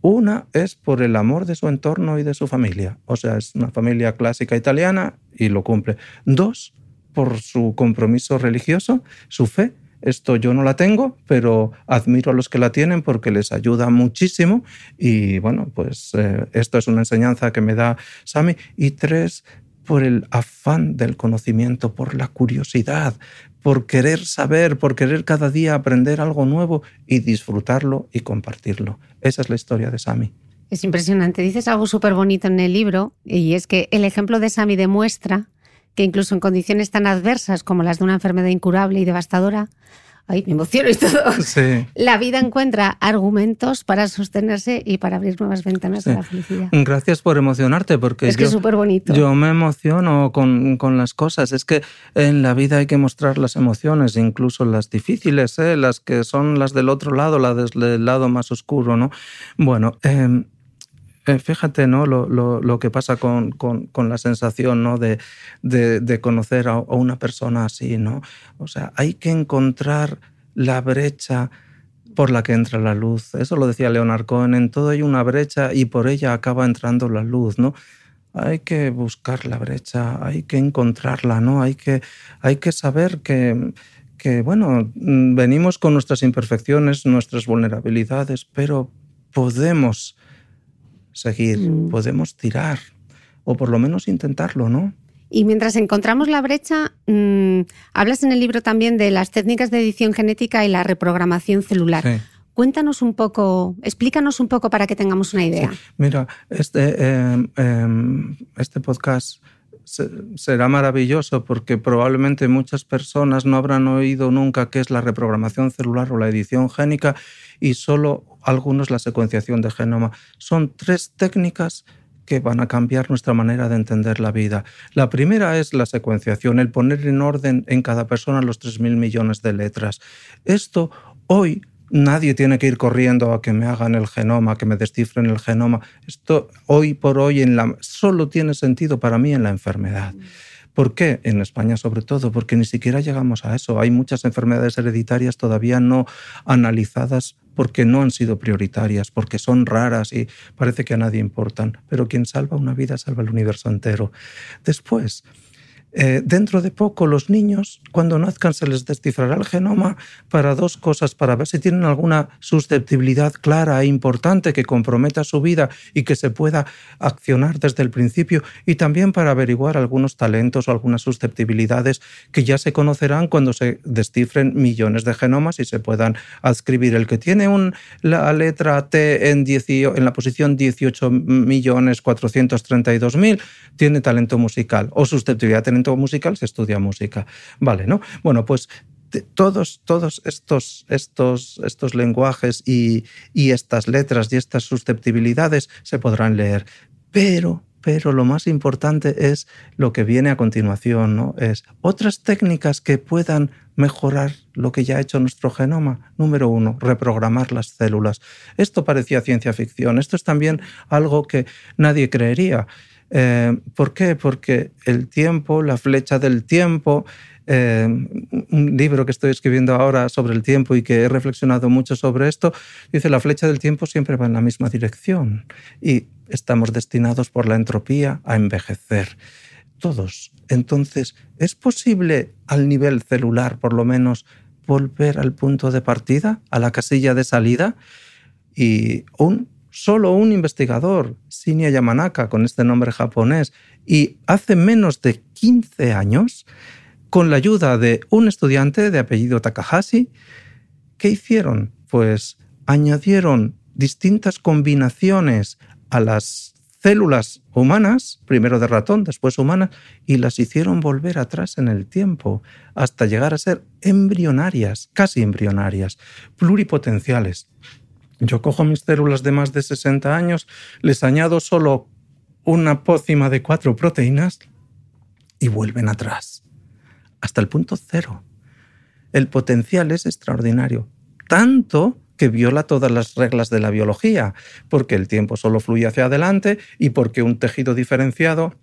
Una es por el amor de su entorno y de su familia, o sea, es una familia clásica italiana y lo cumple. Dos, por su compromiso religioso, su fe esto yo no la tengo, pero admiro a los que la tienen porque les ayuda muchísimo y bueno, pues eh, esto es una enseñanza que me da Sami. Y tres, por el afán del conocimiento, por la curiosidad, por querer saber, por querer cada día aprender algo nuevo y disfrutarlo y compartirlo. Esa es la historia de Sami. Es impresionante. Dices algo súper bonito en el libro y es que el ejemplo de Sami demuestra que incluso en condiciones tan adversas como las de una enfermedad incurable y devastadora, ay, me emociono y todo, la vida encuentra argumentos para sostenerse y para abrir nuevas ventanas de la felicidad. Gracias por emocionarte, porque es que es súper bonito. Yo me emociono con, con, las cosas. Es que en la vida hay que mostrar las emociones, incluso las difíciles, ¿eh? las que son las del otro lado, las del lado más oscuro, ¿no? Bueno, eh, fíjate ¿no? Lo, que pasa con, la sensación ¿no? de, de, conocer a, una persona así. ¿no? O sea, hay que encontrar la brecha por la que entra la luz. Eso lo decía Leonard Cohen, en todo hay una brecha y por ella acaba entrando la luz. ¿no? Hay que buscar la brecha, hay que encontrarla, ¿no? hay, que, hay que saber que que, bueno, mm, venimos con nuestras imperfecciones, nuestras vulnerabilidades, pero podemos seguir, Mm. podemos tirar, o por lo menos intentarlo, ¿no? Y mientras encontramos la brecha, mm, hablas en el libro también de las técnicas de edición genética y la reprogramación celular. Sí. Cuéntanos un poco, explícanos un poco para que tengamos una idea. Mira, este, eh, eh, este podcast será maravilloso porque probablemente muchas personas no habrán oído nunca qué es la reprogramación celular o la edición génica y solo algunos la secuenciación de genoma. Son tres técnicas que van a cambiar nuestra manera de entender la vida. La primera es la secuenciación, el poner en orden en cada persona los 3.000 millones de letras. Esto hoy nadie tiene que ir corriendo a que me hagan el genoma, que me descifren el genoma. Esto hoy por hoy en la, solo tiene sentido para mí en la enfermedad. ¿Por qué? En España sobre todo, porque ni siquiera llegamos a eso. Hay muchas enfermedades hereditarias todavía no analizadas porque no han sido prioritarias, porque son raras y parece que a nadie importan. Pero quien salva una vida salva el universo entero. Después, eh, dentro de poco los niños, cuando nazcan, se les descifrará el genoma para dos cosas, para ver si tienen alguna susceptibilidad clara e importante que comprometa su vida y que se pueda accionar desde el principio, y también para averiguar algunos talentos o algunas susceptibilidades que ya se conocerán cuando se descifren millones de genomas y se puedan adscribir. El que tiene un, la letra T en, 18 en la posición 18.432.000 tiene talento musical o susceptibilidad talento musical se estudia música. Vale, ¿no? Bueno, pues todos, todos estos, estos, estos lenguajes y, y estas letras y estas susceptibilidades se podrán leer, pero pero lo más importante es lo que viene a continuación, ¿no? Es otras técnicas que puedan mejorar lo que ya ha hecho nuestro genoma. Número uno, reprogramar las células. Esto parecía ciencia ficción. Esto es también algo que nadie creería. Eh, ¿Por qué? Porque el tiempo, la flecha del tiempo, eh, un libro que estoy escribiendo ahora sobre el tiempo y que he reflexionado mucho sobre esto, dice la flecha del tiempo siempre va en la misma dirección y estamos destinados por la entropía a envejecer. Todos. Entonces, ¿es posible al nivel celular, por lo menos, volver al punto de partida, a la casilla de salida? Y un solo un investigador, Shinya Yamanaka, con este nombre japonés, y hace menos de 15 años, con la ayuda de un estudiante de apellido Takahashi, ¿qué hicieron? Pues añadieron distintas combinaciones a las células humanas, primero de ratón, después humanas, y las hicieron volver atrás en el tiempo, hasta llegar a ser embrionarias, casi embrionarias, pluripotenciales. Yo cojo mis células de más de 60 años, les añado solo una pócima de cuatro proteínas y vuelven atrás, hasta el punto cero. El potencial es extraordinario, tanto que viola todas las reglas de la biología, porque el tiempo solo fluye hacia adelante y porque un tejido diferenciado,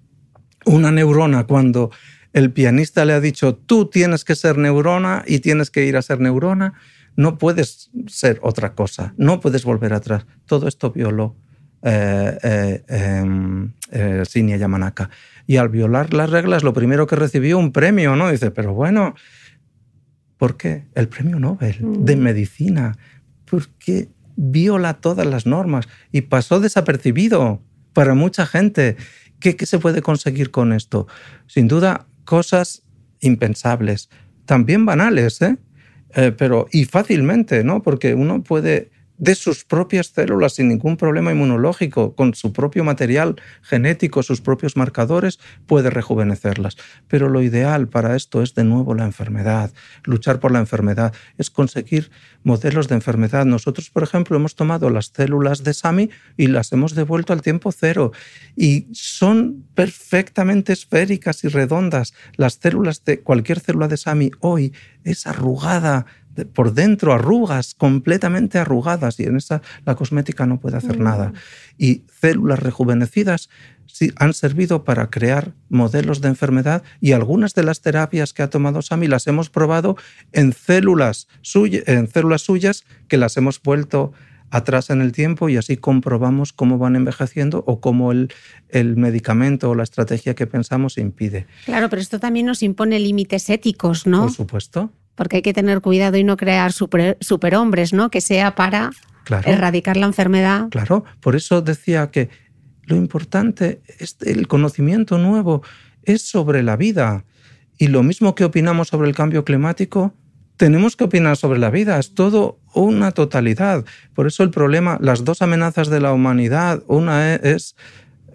una neurona, cuando el pianista le ha dicho, tú tienes que ser neurona y tienes que ir a ser neurona, no puedes ser otra cosa, no puedes volver atrás. Todo esto violó eh, eh, eh, eh, Shinya Yamanaka. Y al violar las reglas, lo primero que recibió un premio, ¿no? Dice, pero bueno, ¿por qué? El premio Nobel de medicina, porque viola todas las normas y pasó desapercibido para mucha gente. ¿Qué, qué se puede conseguir con esto? Sin duda, cosas impensables, también banales, ¿eh? Eh, pero y fácilmente, ¿no? Porque uno puede de sus propias células sin ningún problema inmunológico, con su propio material genético, sus propios marcadores, puede rejuvenecerlas. Pero lo ideal para esto es de nuevo la enfermedad, luchar por la enfermedad, es conseguir modelos de enfermedad. Nosotros, por ejemplo, hemos tomado las células de Sami y las hemos devuelto al tiempo cero y son perfectamente esféricas y redondas. Las células de cualquier célula de Sami hoy es arrugada por dentro arrugas, completamente arrugadas, y en esa la cosmética no puede hacer nada. Y células rejuvenecidas sí, han servido para crear modelos de enfermedad y algunas de las terapias que ha tomado Sami las hemos probado en células, suya, en células suyas que las hemos vuelto atrás en el tiempo y así comprobamos cómo van envejeciendo o cómo el, el medicamento o la estrategia que pensamos impide. Claro, pero esto también nos impone límites éticos, ¿no? Por supuesto. Porque hay que tener cuidado y no crear super, superhombres, ¿no? Que sea para erradicar la enfermedad. Claro, por eso decía que lo importante es el conocimiento nuevo es sobre la vida. Y lo mismo que opinamos sobre el cambio climático, tenemos que opinar sobre la vida. Es todo una totalidad. Por eso el problema, las dos amenazas de la humanidad, una e, es,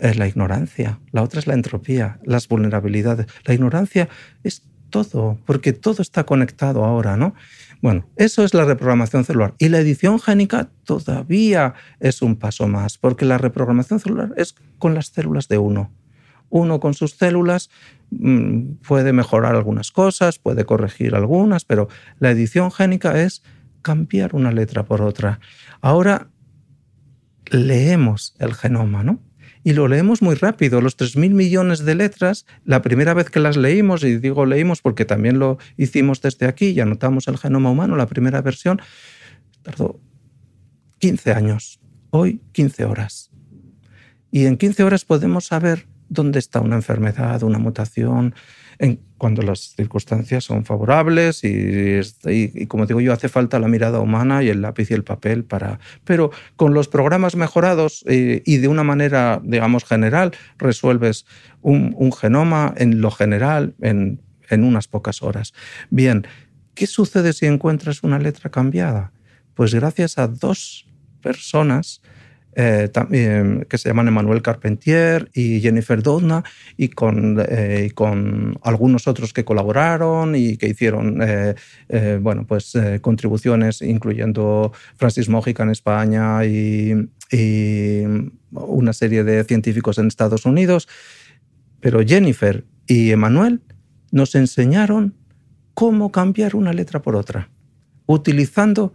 es la ignorancia, la otra es la entropía, las vulnerabilidades. La ignorancia es todo, porque todo está conectado ahora, ¿no? Bueno, eso es la reprogramación celular. Y la edición génica todavía es un paso más, porque la reprogramación celular es con las células de uno. Uno con sus células mm, puede mejorar algunas cosas, puede corregir algunas, pero la edición génica es cambiar una letra por otra. Ahora leemos el genoma, ¿no? Y lo leemos muy rápido. Los 3.000 millones de letras, la primera vez que las leímos, y digo leímos porque también lo hicimos desde aquí y anotamos el genoma humano, la primera versión, tardó 15 años. Hoy 15 horas. Y en 15 horas podemos saber dónde está una enfermedad, una mutación, cuando las circunstancias son favorables y, como digo yo, hace falta la mirada humana y el lápiz y el papel para... Pero con los programas mejorados eh, y de una manera, digamos, general, resuelves un, genoma en lo general en, en unas pocas horas. Bien, ¿qué sucede si encuentras una letra cambiada? Pues gracias a dos personas eh, que se llaman Emmanuel Carpentier y Jennifer Doudna, y con, eh, algunos otros que colaboraron y que hicieron eh, bueno, pues, contribuciones, incluyendo Francis Mójica en España y, y una serie de científicos en Estados Unidos. Pero Jennifer y Emmanuel nos enseñaron cómo cambiar una letra por otra, utilizando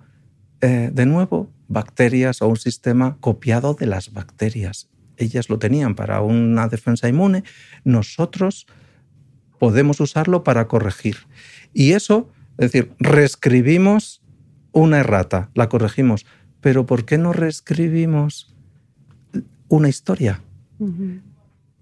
de nuevo bacterias o un sistema copiado de las bacterias. Ellas lo tenían para una defensa inmune, nosotros podemos usarlo para corregir. Y eso, es decir, reescribimos una errata, la corregimos, pero ¿por qué no reescribimos una historia?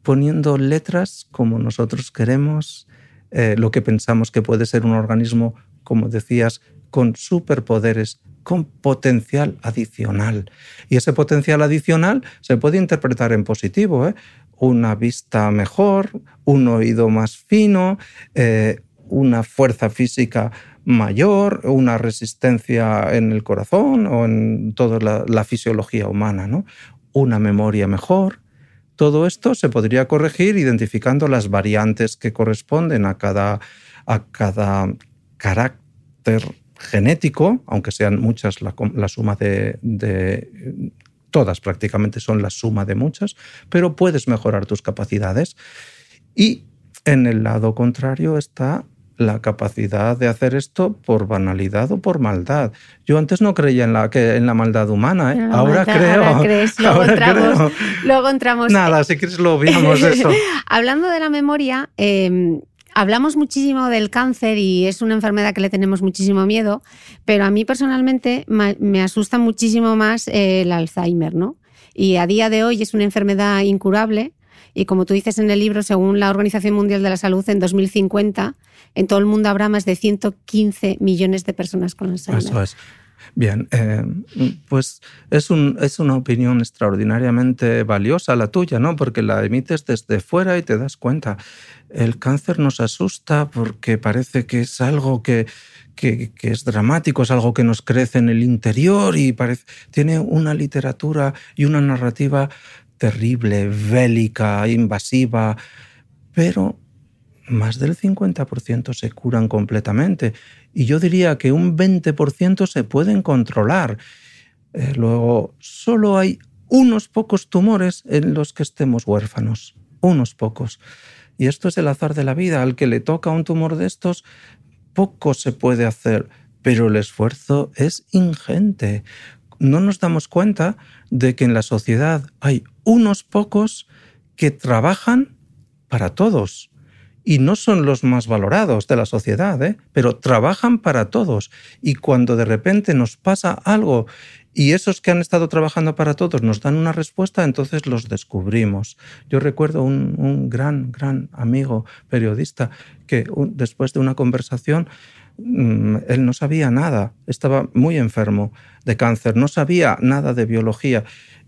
Poniendo letras como nosotros queremos, eh, lo que pensamos que puede ser un organismo, como decías, con superpoderes con potencial adicional. Y ese potencial adicional se puede interpretar en positivo. ¿eh? Una vista mejor, un oído más fino, eh, una fuerza física mayor, una resistencia en el corazón o en toda la, fisiología humana, ¿no? una memoria mejor. Todo esto se podría corregir identificando las variantes que corresponden a cada, a cada carácter genético, aunque sean muchas la, suma de, todas prácticamente son la suma de muchas, pero puedes mejorar tus capacidades. Y en el lado contrario está la capacidad de hacer esto por banalidad o por maldad. Yo antes no creía en la, que, en la maldad humana, ¿eh? ahora creo. Ahora crees, [LAUGHS] luego, entramos, luego entramos. Nada, si quieres lo obviamos eso. [LAUGHS] Hablando de la memoria, eh, hablamos muchísimo del cáncer y es una enfermedad que le tenemos muchísimo miedo, pero a mí personalmente me asusta muchísimo más el Alzheimer, ¿no? Y a día de hoy es una enfermedad incurable y como tú dices en el libro, según la Organización Mundial de la Salud, en 2050 en todo el mundo habrá más de 115 millones de personas con Alzheimer. Eso es. Bien, eh, pues es, es, una opinión extraordinariamente valiosa la tuya, ¿no? Porque la emites desde fuera y te das cuenta. El cáncer nos asusta porque parece que es algo que, es dramático, es algo que nos crece en el interior y tiene una literatura y una narrativa terrible, bélica, invasiva, pero más del 50% se curan completamente y yo diría que un 20% se pueden controlar. Eh, luego, solo hay unos pocos tumores en los que estemos huérfanos, unos pocos. Y esto es el azar de la vida. Al que le toca un tumor de estos, poco se puede hacer, pero el esfuerzo es ingente. No nos damos cuenta de que en la sociedad hay unos pocos que trabajan para todos y no son los más valorados de la sociedad, ¿eh? pero trabajan para todos. Y cuando de repente nos pasa algo y esos que han estado trabajando para todos nos dan una respuesta, entonces los descubrimos. Yo recuerdo un, gran, gran amigo periodista que después de una conversación mm, él no sabía nada, estaba muy enfermo de cáncer, no sabía nada de biología.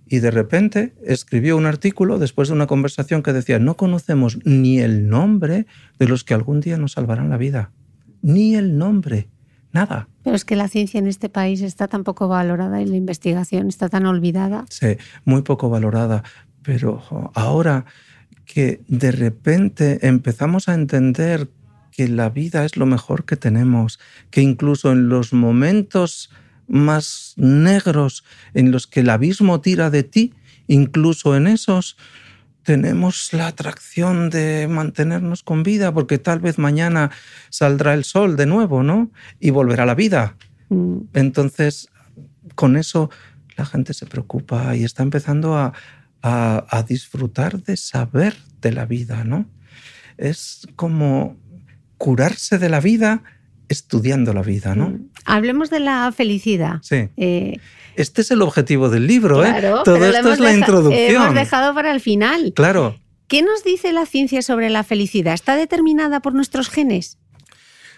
Y de repente escribió un artículo después de una conversación que decía, no conocemos ni el nombre de los que algún día nos salvarán la vida. Ni el nombre. Nada. Pero es que la ciencia en este país está tan poco valorada y la investigación está tan olvidada. Sí, muy poco valorada. Pero ahora que de repente empezamos a entender que la vida es lo mejor que tenemos, que incluso en los momentos más negros en los que el abismo tira de ti, incluso en esos tenemos la atracción de mantenernos con vida, porque tal vez mañana saldrá el sol de nuevo, ¿no? Y volverá la vida. Mm. Entonces, con eso la gente se preocupa y está empezando a, a, disfrutar de saber de la vida, ¿no? Es como curarse de la vida estudiando la vida, ¿no? Mm. Hablemos de la felicidad. Sí. Eh, este es el objetivo del libro, ¿eh? Todo esto es la introducción. Hemos dejado para el final. Claro. ¿Qué nos dice la ciencia sobre la felicidad? ¿Está determinada por nuestros genes?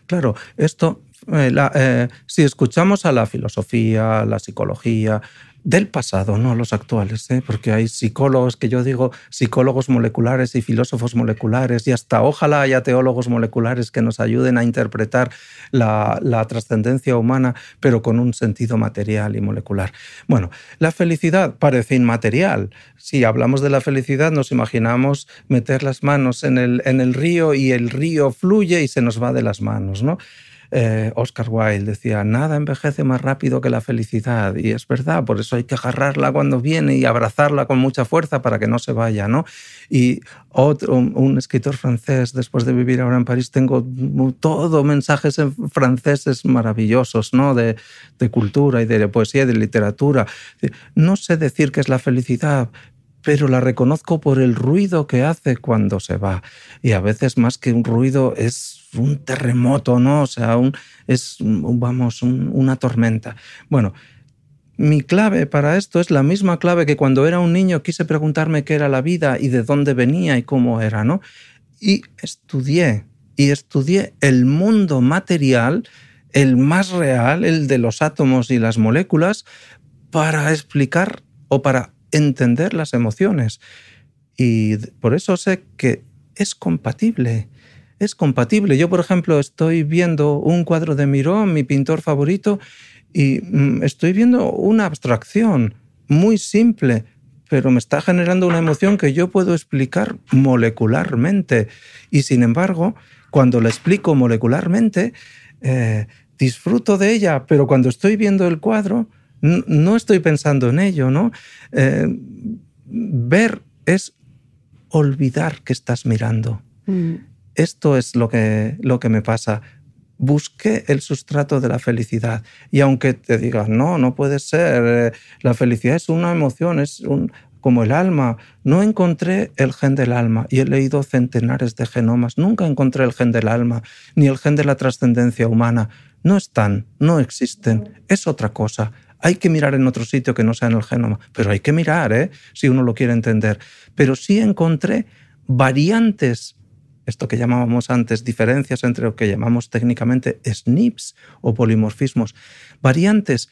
Claro, esto, eh, eh, si escuchamos a la filosofía, la psicología, del pasado, no los actuales, ¿eh? porque hay psicólogos que yo digo psicólogos moleculares y filósofos moleculares y hasta ojalá haya teólogos moleculares que nos ayuden a interpretar la, la trascendencia humana, pero con un sentido material y molecular. Bueno, la felicidad parece inmaterial. Si hablamos de la felicidad nos imaginamos meter las manos en el, en el río y el río fluye y se nos va de las manos, ¿no? Eh, Oscar Wilde decía, nada envejece más rápido que la felicidad. Y es verdad, por eso hay que agarrarla cuando viene y abrazarla con mucha fuerza para que no se vaya. ¿no? Y otro, un escritor francés, después de vivir ahora en París, tengo todo mensajes en franceses maravillosos ¿no? de, de cultura y de poesía y de literatura. No sé decir qué es la felicidad, pero la reconozco por el ruido que hace cuando se va. Y a veces más que un ruido es un terremoto, ¿no? O sea, un, es, vamos, una tormenta. Bueno, mi clave para esto es la misma clave que cuando era un niño quise preguntarme qué era la vida y de dónde venía y cómo era, ¿no? Y estudié, y estudié el mundo material, el más real, el de los átomos y las moléculas, para explicar o para entender las emociones. Y por eso sé que es compatible. Es compatible. Yo, por ejemplo, estoy viendo un cuadro de Miró, mi pintor favorito, y mm, estoy viendo una abstracción muy simple, pero me está generando una emoción que yo puedo explicar molecularmente. Y sin embargo, cuando la explico molecularmente, eh, disfruto de ella, pero cuando estoy viendo el cuadro, no estoy pensando en ello, ¿no? Eh, ver es olvidar que estás mirando. Mm. Esto es lo que, lo que me pasa. Busqué el sustrato de la felicidad. Y aunque te digas, no, no puede ser, eh, la felicidad es una emoción, es un, como el alma. No encontré el gen del alma y he leído centenares de genomas. Nunca encontré el gen del alma ni el gen de la trascendencia humana. No están, no existen, es otra cosa. Hay que mirar en otro sitio que no sea en el genoma, pero hay que mirar, ¿eh? si uno lo quiere entender. Pero sí encontré variantes, esto que llamábamos antes diferencias entre lo que llamamos técnicamente SNPs o polimorfismos, variantes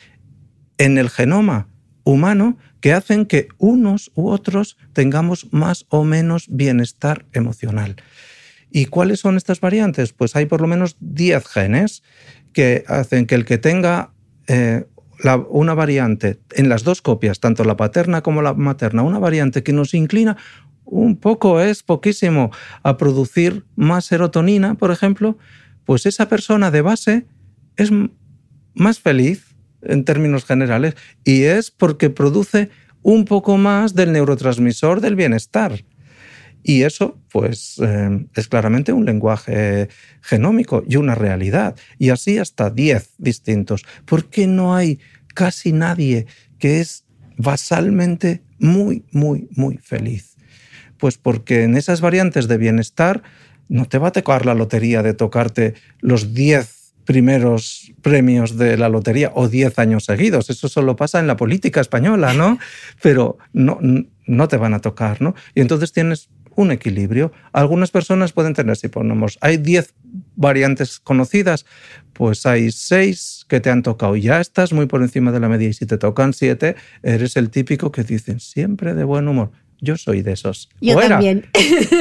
en el genoma humano que hacen que unos u otros tengamos más o menos bienestar emocional. ¿Y cuáles son estas variantes? Pues hay por lo menos 10 genes que hacen que el que tenga eh, una variante en las dos copias, tanto la paterna como la materna, una variante que nos inclina un poco, es poquísimo, a producir más serotonina, por ejemplo, pues esa persona de base es más feliz en términos generales y es porque produce un poco más del neurotransmisor del bienestar. Y eso, pues, eh, es claramente un lenguaje genómico y una realidad. Y así hasta 10 distintos. ¿Por qué no hay casi nadie que es basalmente muy, muy, muy feliz? Pues porque en esas variantes de bienestar no te va a tocar la lotería de tocarte los 10 primeros premios de la lotería o 10 años seguidos. Eso solo pasa en la política española, ¿no? Pero no, no te van a tocar, ¿no? Y entonces tienes un equilibrio. Algunas personas pueden tener, si ponemos, hay 10 variantes conocidas, pues hay seis que te han tocado y ya estás muy por encima de la media. Y si te tocan siete, eres el típico que dicen siempre de buen humor. Yo soy de esos. Yo también.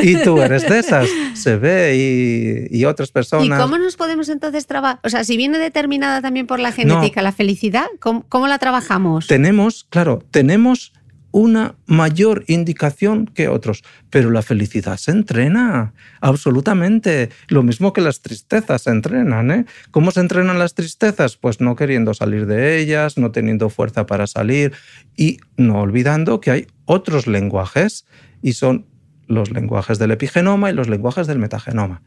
Y tú [LAUGHS] eres de esas. Se ve y, otras personas. ¿Y cómo nos podemos entonces trabajar? O sea, si viene determinada también por la genética la felicidad, ¿cómo la trabajamos? Tenemos, claro, tenemos una mayor indicación que otros, pero la felicidad se entrena, absolutamente. Lo mismo que las tristezas se entrenan. ¿eh? ¿Cómo se entrenan las tristezas? Pues no queriendo salir de ellas, no teniendo fuerza para salir y no olvidando que hay otros lenguajes y son los lenguajes del epigenoma y los lenguajes del metagenoma.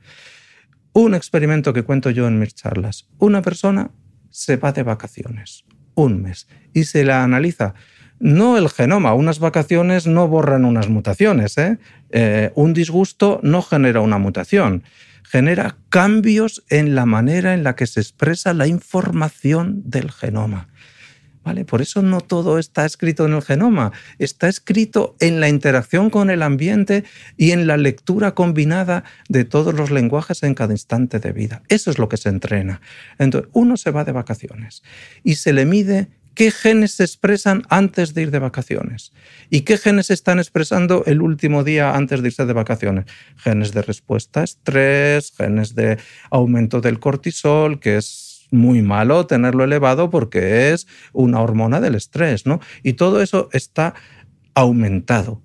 Un experimento que cuento yo en mis charlas. Una persona se va de vacaciones un mes y se la analiza no el genoma. Unas vacaciones no borran unas mutaciones. ¿eh? Eh, un disgusto no genera una mutación. Genera cambios en la manera en la que se expresa la información del genoma. ¿Vale? Por eso no todo está escrito en el genoma, está escrito en la interacción con el ambiente y en la lectura combinada de todos los lenguajes en cada instante de vida. Eso es lo que se entrena. Entonces, uno se va de vacaciones y se le mide qué genes se expresan antes de ir de vacaciones y qué genes se están expresando el último día antes de irse de vacaciones. Genes de respuesta a estrés, genes de aumento del cortisol, que es muy malo tenerlo elevado porque es una hormona del estrés, ¿no? Y todo eso está aumentado.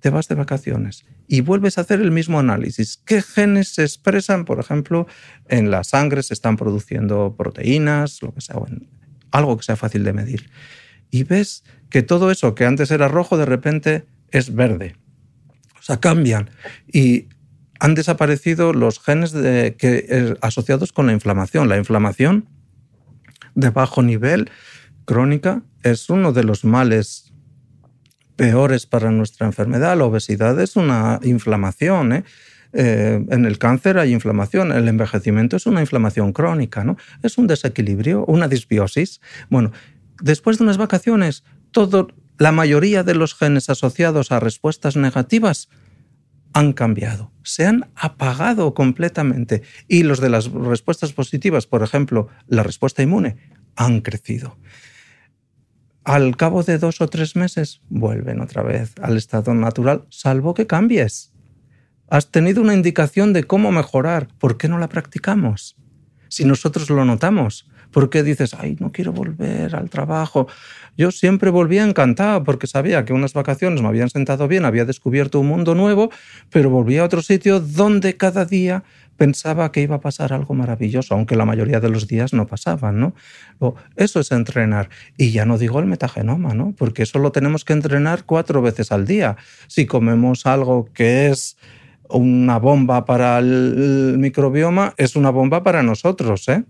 Te vas de vacaciones y vuelves a hacer el mismo análisis. ¿Qué genes se expresan? Por ejemplo, en la sangre se están produciendo proteínas, lo que sea, algo que sea fácil de medir. Y ves que todo eso que antes era rojo de repente es verde. O sea, cambian. Y han desaparecido los genes que, eh, asociados con la inflamación. La inflamación de bajo nivel crónica es uno de los males peores para nuestra enfermedad. La obesidad es una inflamación. ¿eh? Eh, en el cáncer hay inflamación, el envejecimiento es una inflamación crónica, ¿no? Es un desequilibrio, una disbiosis. Bueno, después de unas vacaciones, todo, la mayoría de los genes asociados a respuestas negativas han cambiado, se han apagado completamente. Y los de las respuestas positivas, por ejemplo, la respuesta inmune, han crecido. Al cabo de dos o tres meses vuelven otra vez al estado natural, salvo que cambies. Has tenido una indicación de cómo mejorar. ¿Por qué no la practicamos? Si nosotros lo notamos. ¿Por qué dices, ay, no quiero volver al trabajo? Yo siempre volvía encantado porque sabía que unas vacaciones me habían sentado bien, había descubierto un mundo nuevo, pero volvía a otro sitio donde cada día pensaba que iba a pasar algo maravilloso, aunque la mayoría de los días no pasaban, ¿no? Eso es entrenar. Y ya no digo el metagenoma, ¿no? Porque eso lo tenemos que entrenar cuatro veces al día. Si comemos algo que es una bomba para el microbioma es una bomba para nosotros, ¿eh?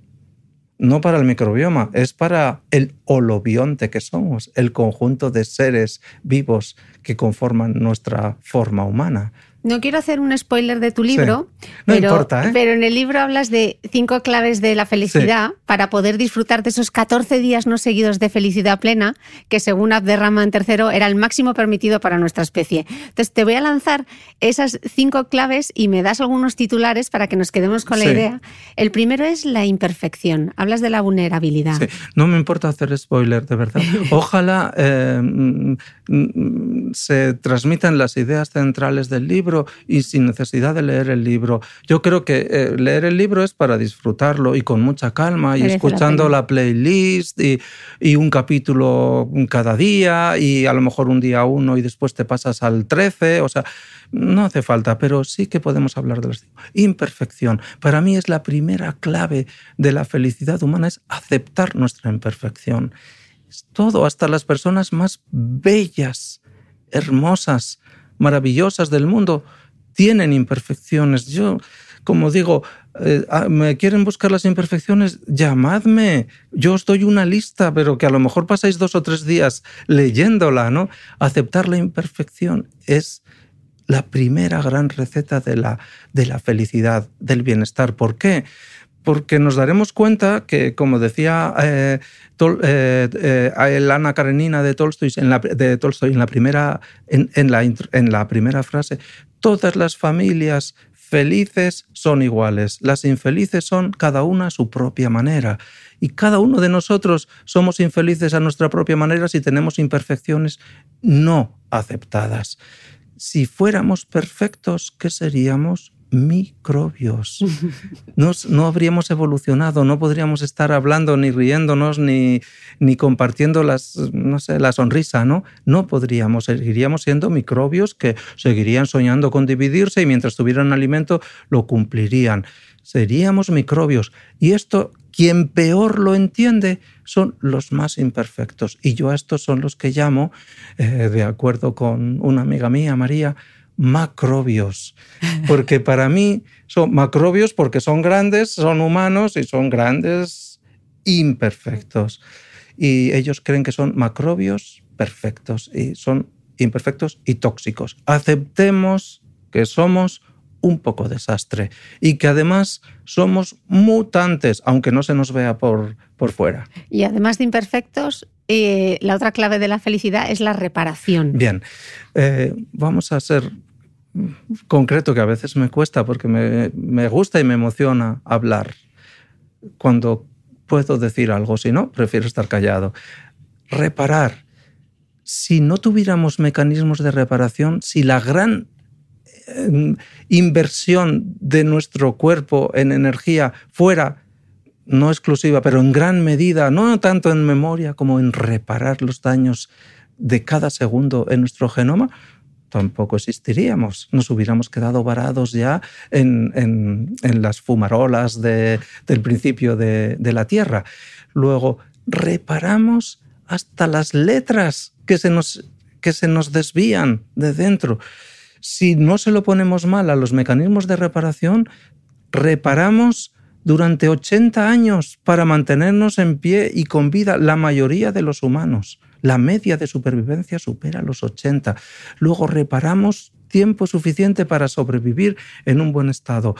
No para el microbioma, es para el holobionte que somos, el conjunto de seres vivos que conforman nuestra forma humana. No quiero hacer un spoiler de tu libro, no pero, importa, ¿eh? pero en el libro hablas de cinco claves de la felicidad para poder disfrutar de esos 14 días no seguidos de felicidad plena, que según Abderrahman III era el máximo permitido para nuestra especie. Entonces te voy a lanzar esas cinco claves y me das algunos titulares para que nos quedemos con la idea. El primero es la imperfección. Hablas de la vulnerabilidad. No me importa hacer spoiler, de verdad. [LAUGHS] Ojalá eh, mm, mm, se transmitan las ideas centrales del libro y sin necesidad de leer el libro. Yo creo que eh, leer el libro es para disfrutarlo y con mucha calma y escuchando la, playlist y, y, un capítulo cada día y a lo mejor un día uno y después te pasas al 13. O sea, no hace falta, pero sí que podemos hablar de las imperfección. Para mí es la primera clave de la felicidad humana, es aceptar nuestra imperfección. Es todo, hasta las personas más bellas, hermosas, maravillosas del mundo tienen imperfecciones. Yo, como digo, eh, ah, me quieren buscar las imperfecciones, llamadme. Yo os doy una lista, pero que a lo mejor pasáis dos o tres días leyéndola, ¿no? Aceptar la imperfección es la primera gran receta de la, de la felicidad, del bienestar. ¿Por qué? Porque nos daremos cuenta que, como decía eh, eh, eh Ana Karenina de Tolstoy en la, de Tolstoy, en la, primera, en, la, en la primera frase, todas las familias felices son iguales, las infelices son cada una a su propia manera. Y cada uno de nosotros somos infelices a nuestra propia manera si tenemos imperfecciones no aceptadas. Si fuéramos perfectos, ¿qué seríamos? Microbios. [LAUGHS] no habríamos evolucionado, no podríamos estar hablando ni riéndonos ni, ni compartiendo las, no sé, la sonrisa, ¿no? No podríamos, seguiríamos siendo microbios que seguirían soñando con dividirse y mientras tuvieran alimento lo cumplirían. Seríamos microbios. Y esto, quien peor lo entiende, son los más imperfectos. Y yo a estos son los que llamo, eh, de acuerdo con una amiga mía, María, macrobios, porque para mí son macrobios porque son grandes, son humanos y son grandes imperfectos. Y ellos creen que son macrobios perfectos y son imperfectos y tóxicos. Aceptemos que somos un poco desastre y que además somos mutantes, aunque no se nos vea por, por fuera. Y además de imperfectos, eh, la otra clave de la felicidad es la reparación. Bien, eh, vamos a ser concreto que a veces me cuesta porque me, me gusta y me emociona hablar cuando puedo decir algo, si no, prefiero estar callado. Reparar. Si no tuviéramos mecanismos de reparación, si la gran em, inversión de nuestro cuerpo en energía fuera no exclusiva, pero en gran medida, no tanto en memoria como en reparar los daños de cada segundo en nuestro genoma, tampoco existiríamos. Nos hubiéramos quedado varados ya en, las fumarolas del principio de, la Tierra. Luego, reparamos hasta las letras que se, nos, que se nos desvían de dentro. Si no se lo ponemos mal a los mecanismos de reparación, reparamos durante 80 años para mantenernos en pie y con vida la mayoría de los humanos. La media de supervivencia supera los 80. Luego reparamos tiempo suficiente para sobrevivir en un buen estado.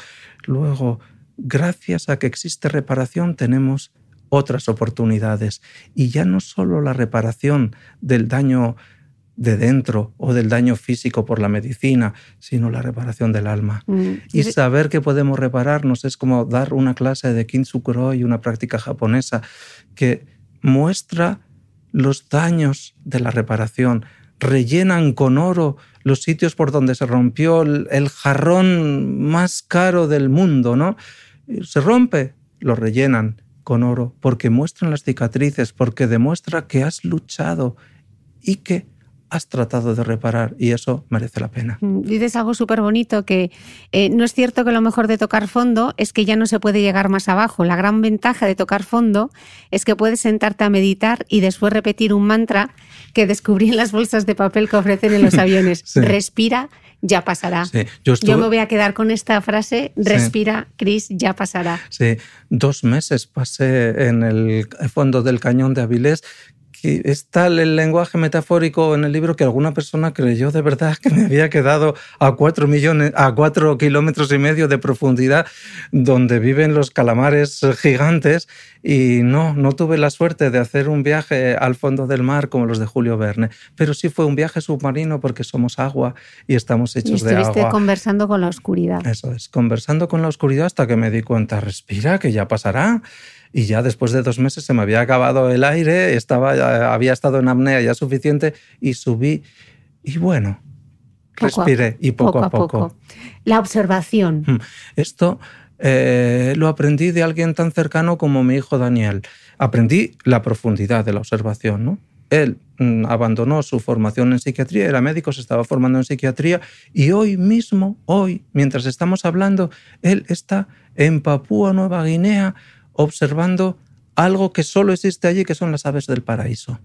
Luego, gracias a que existe reparación, tenemos otras oportunidades. Y ya no solo la reparación del daño de dentro o del daño físico por la medicina, sino la reparación del alma. Mm. Y saber que podemos repararnos es como dar una clase de y una práctica japonesa, que muestra los daños de la reparación, rellenan con oro los sitios por donde se rompió el, jarrón más caro del mundo, ¿no? Se rompe, lo rellenan con oro porque muestran las cicatrices, porque demuestra que has luchado y que has tratado de reparar y eso merece la pena. Mm, dices algo súper bonito que eh, no es cierto que lo mejor de tocar fondo es que ya no se puede llegar más abajo. La gran ventaja de tocar fondo es que puedes sentarte a meditar y después repetir un mantra que descubrí en las bolsas de papel que ofrecen en los [LAUGHS] aviones. Respira, ya pasará. Yo, me voy a quedar con esta frase, respira, Cris, ya pasará. Sí, dos meses pasé en el fondo del cañón de Avilés es tal el lenguaje metafórico en el libro que alguna persona creyó de verdad que me había quedado a cuatro millones, a cuatro kilómetros y medio de profundidad donde viven los calamares gigantes y no, no tuve la suerte de hacer un viaje al fondo del mar como los de Julio Verne, pero sí fue un viaje submarino porque somos agua y estamos hechos de agua. Estuviste conversando con la oscuridad. Eso es, conversando con la oscuridad hasta que me di cuenta, respira, que ya pasará y ya después de dos meses se me había acabado el aire, estaba, había estado en apnea ya suficiente y subí y bueno, respiré y poco, a poco. La observación. Mm. Esto eh, lo aprendí de alguien tan cercano como mi hijo Daniel. Aprendí la profundidad de la observación, ¿no? Él mm, abandonó su formación en psiquiatría, era médico, se estaba formando en psiquiatría y hoy mismo, hoy, mientras estamos hablando, él está en Papúa Nueva Guinea observando algo que solo existe allí, que son las aves del paraíso.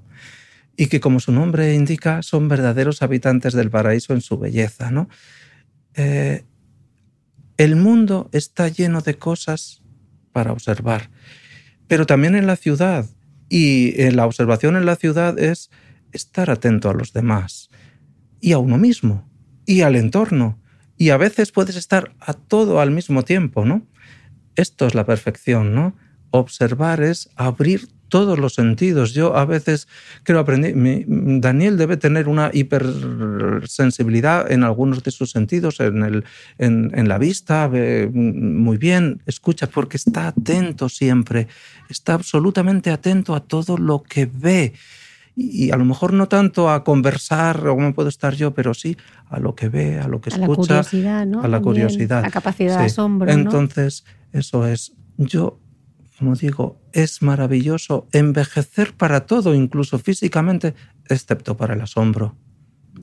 Y que, como su nombre indica, son verdaderos habitantes del paraíso en su belleza. ¿no? Eh, el mundo está lleno de cosas para observar, pero también en la ciudad. Y la observación en la ciudad es estar atento a los demás y a uno mismo y al entorno. Y a veces puedes estar a todo al mismo tiempo, ¿no? Esto es la perfección, ¿no? Observar es abrir todos los sentidos. Yo a veces creo aprendí, Daniel debe tener una hipersensibilidad en algunos de sus sentidos, en, el, en, la vista, ve muy bien, escucha, porque está atento siempre, está absolutamente atento a todo lo que ve. Y, a lo mejor no tanto a conversar, como puedo estar yo, pero sí a lo que ve, a lo que escucha. A la curiosidad, ¿no? A la curiosidad. La capacidad de asombro. Entonces, eso es. Yo como digo, es maravilloso envejecer para todo, incluso físicamente, excepto para el asombro.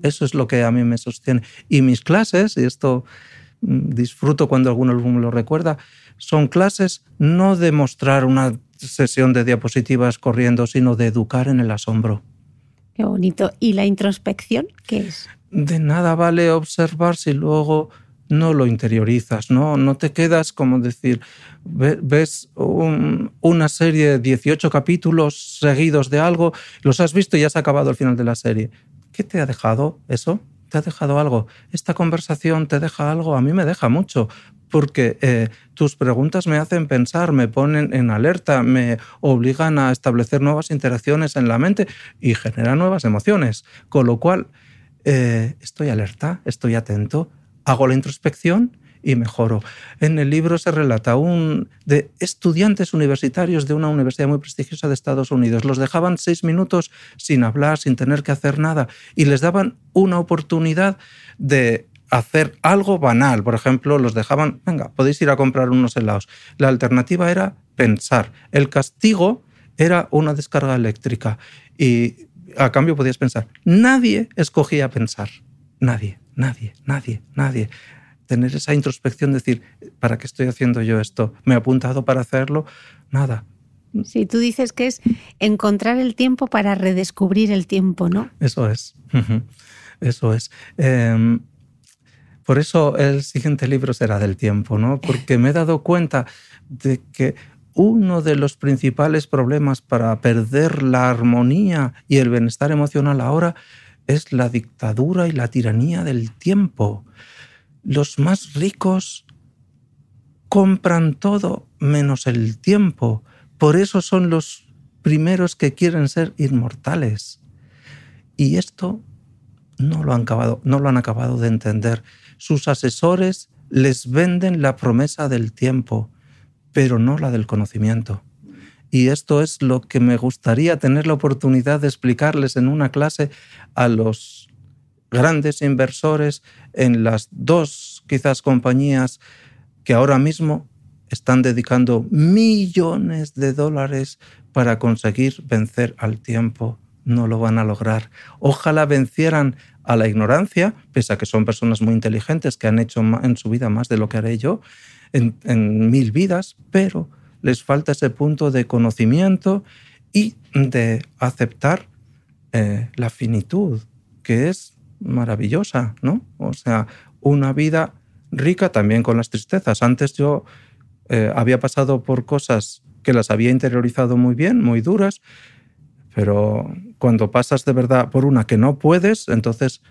Eso es lo que a mí me sostiene. Y mis clases, y esto mm, disfruto cuando alguno me lo recuerda, son clases no de mostrar una sesión de diapositivas corriendo, sino de educar en el asombro. Qué bonito. ¿Y la introspección qué es? De nada vale observar si luego no lo interiorizas, ¿no? No te quedas como decir, ves una serie de 18 capítulos seguidos de algo, los has visto y ya has acabado el final de la serie. ¿Qué te ha dejado eso? ¿Te ha dejado algo? ¿Esta conversación te deja algo? A mí me deja mucho, porque eh, tus preguntas me hacen pensar, me ponen en alerta, me obligan a establecer nuevas interacciones en la mente y generan nuevas emociones. Con lo cual, eh, estoy alerta, estoy atento, hago la introspección y mejoro. En el libro se relata un de estudiantes universitarios de una universidad muy prestigiosa de Estados Unidos. Los dejaban seis minutos sin hablar, sin tener que hacer nada, y les daban una oportunidad de hacer algo banal. Por ejemplo, los dejaban, venga, podéis ir a comprar unos helados. La alternativa era pensar. El castigo era una descarga eléctrica y a cambio podías pensar. Nadie escogía pensar. Nadie, nadie, nadie, nadie tener esa introspección, decir, ¿para qué estoy haciendo yo esto? ¿Me he apuntado para hacerlo? Nada. Sí, tú dices que es encontrar el tiempo para redescubrir el tiempo, ¿no? Eso es. Eso es. Em, por eso el siguiente libro será del tiempo, ¿no? Porque me he dado cuenta de que uno de los principales problemas para perder la armonía y el bienestar emocional ahora es la dictadura y la tiranía del tiempo los más ricos compran todo menos el tiempo. Por eso son los primeros que quieren ser inmortales. Y esto no lo han acabado, no lo han acabado de entender. Sus asesores les venden la promesa del tiempo, pero no la del conocimiento. Y esto es lo que me gustaría tener la oportunidad de explicarles en una clase a los grandes inversores en las dos quizás compañías que ahora mismo están dedicando millones de dólares para conseguir vencer al tiempo. No lo van a lograr. Ojalá vencieran a la ignorancia, pese a que son personas muy inteligentes que han hecho en su vida más de lo que haré yo en, mil vidas, pero les falta ese punto de conocimiento y de aceptar eh, la finitud, que es maravillosa, ¿no? O sea, una vida rica también con las tristezas. Antes yo eh, había pasado por cosas que las había interiorizado muy bien, muy duras, pero cuando pasas de verdad por una que no puedes, entonces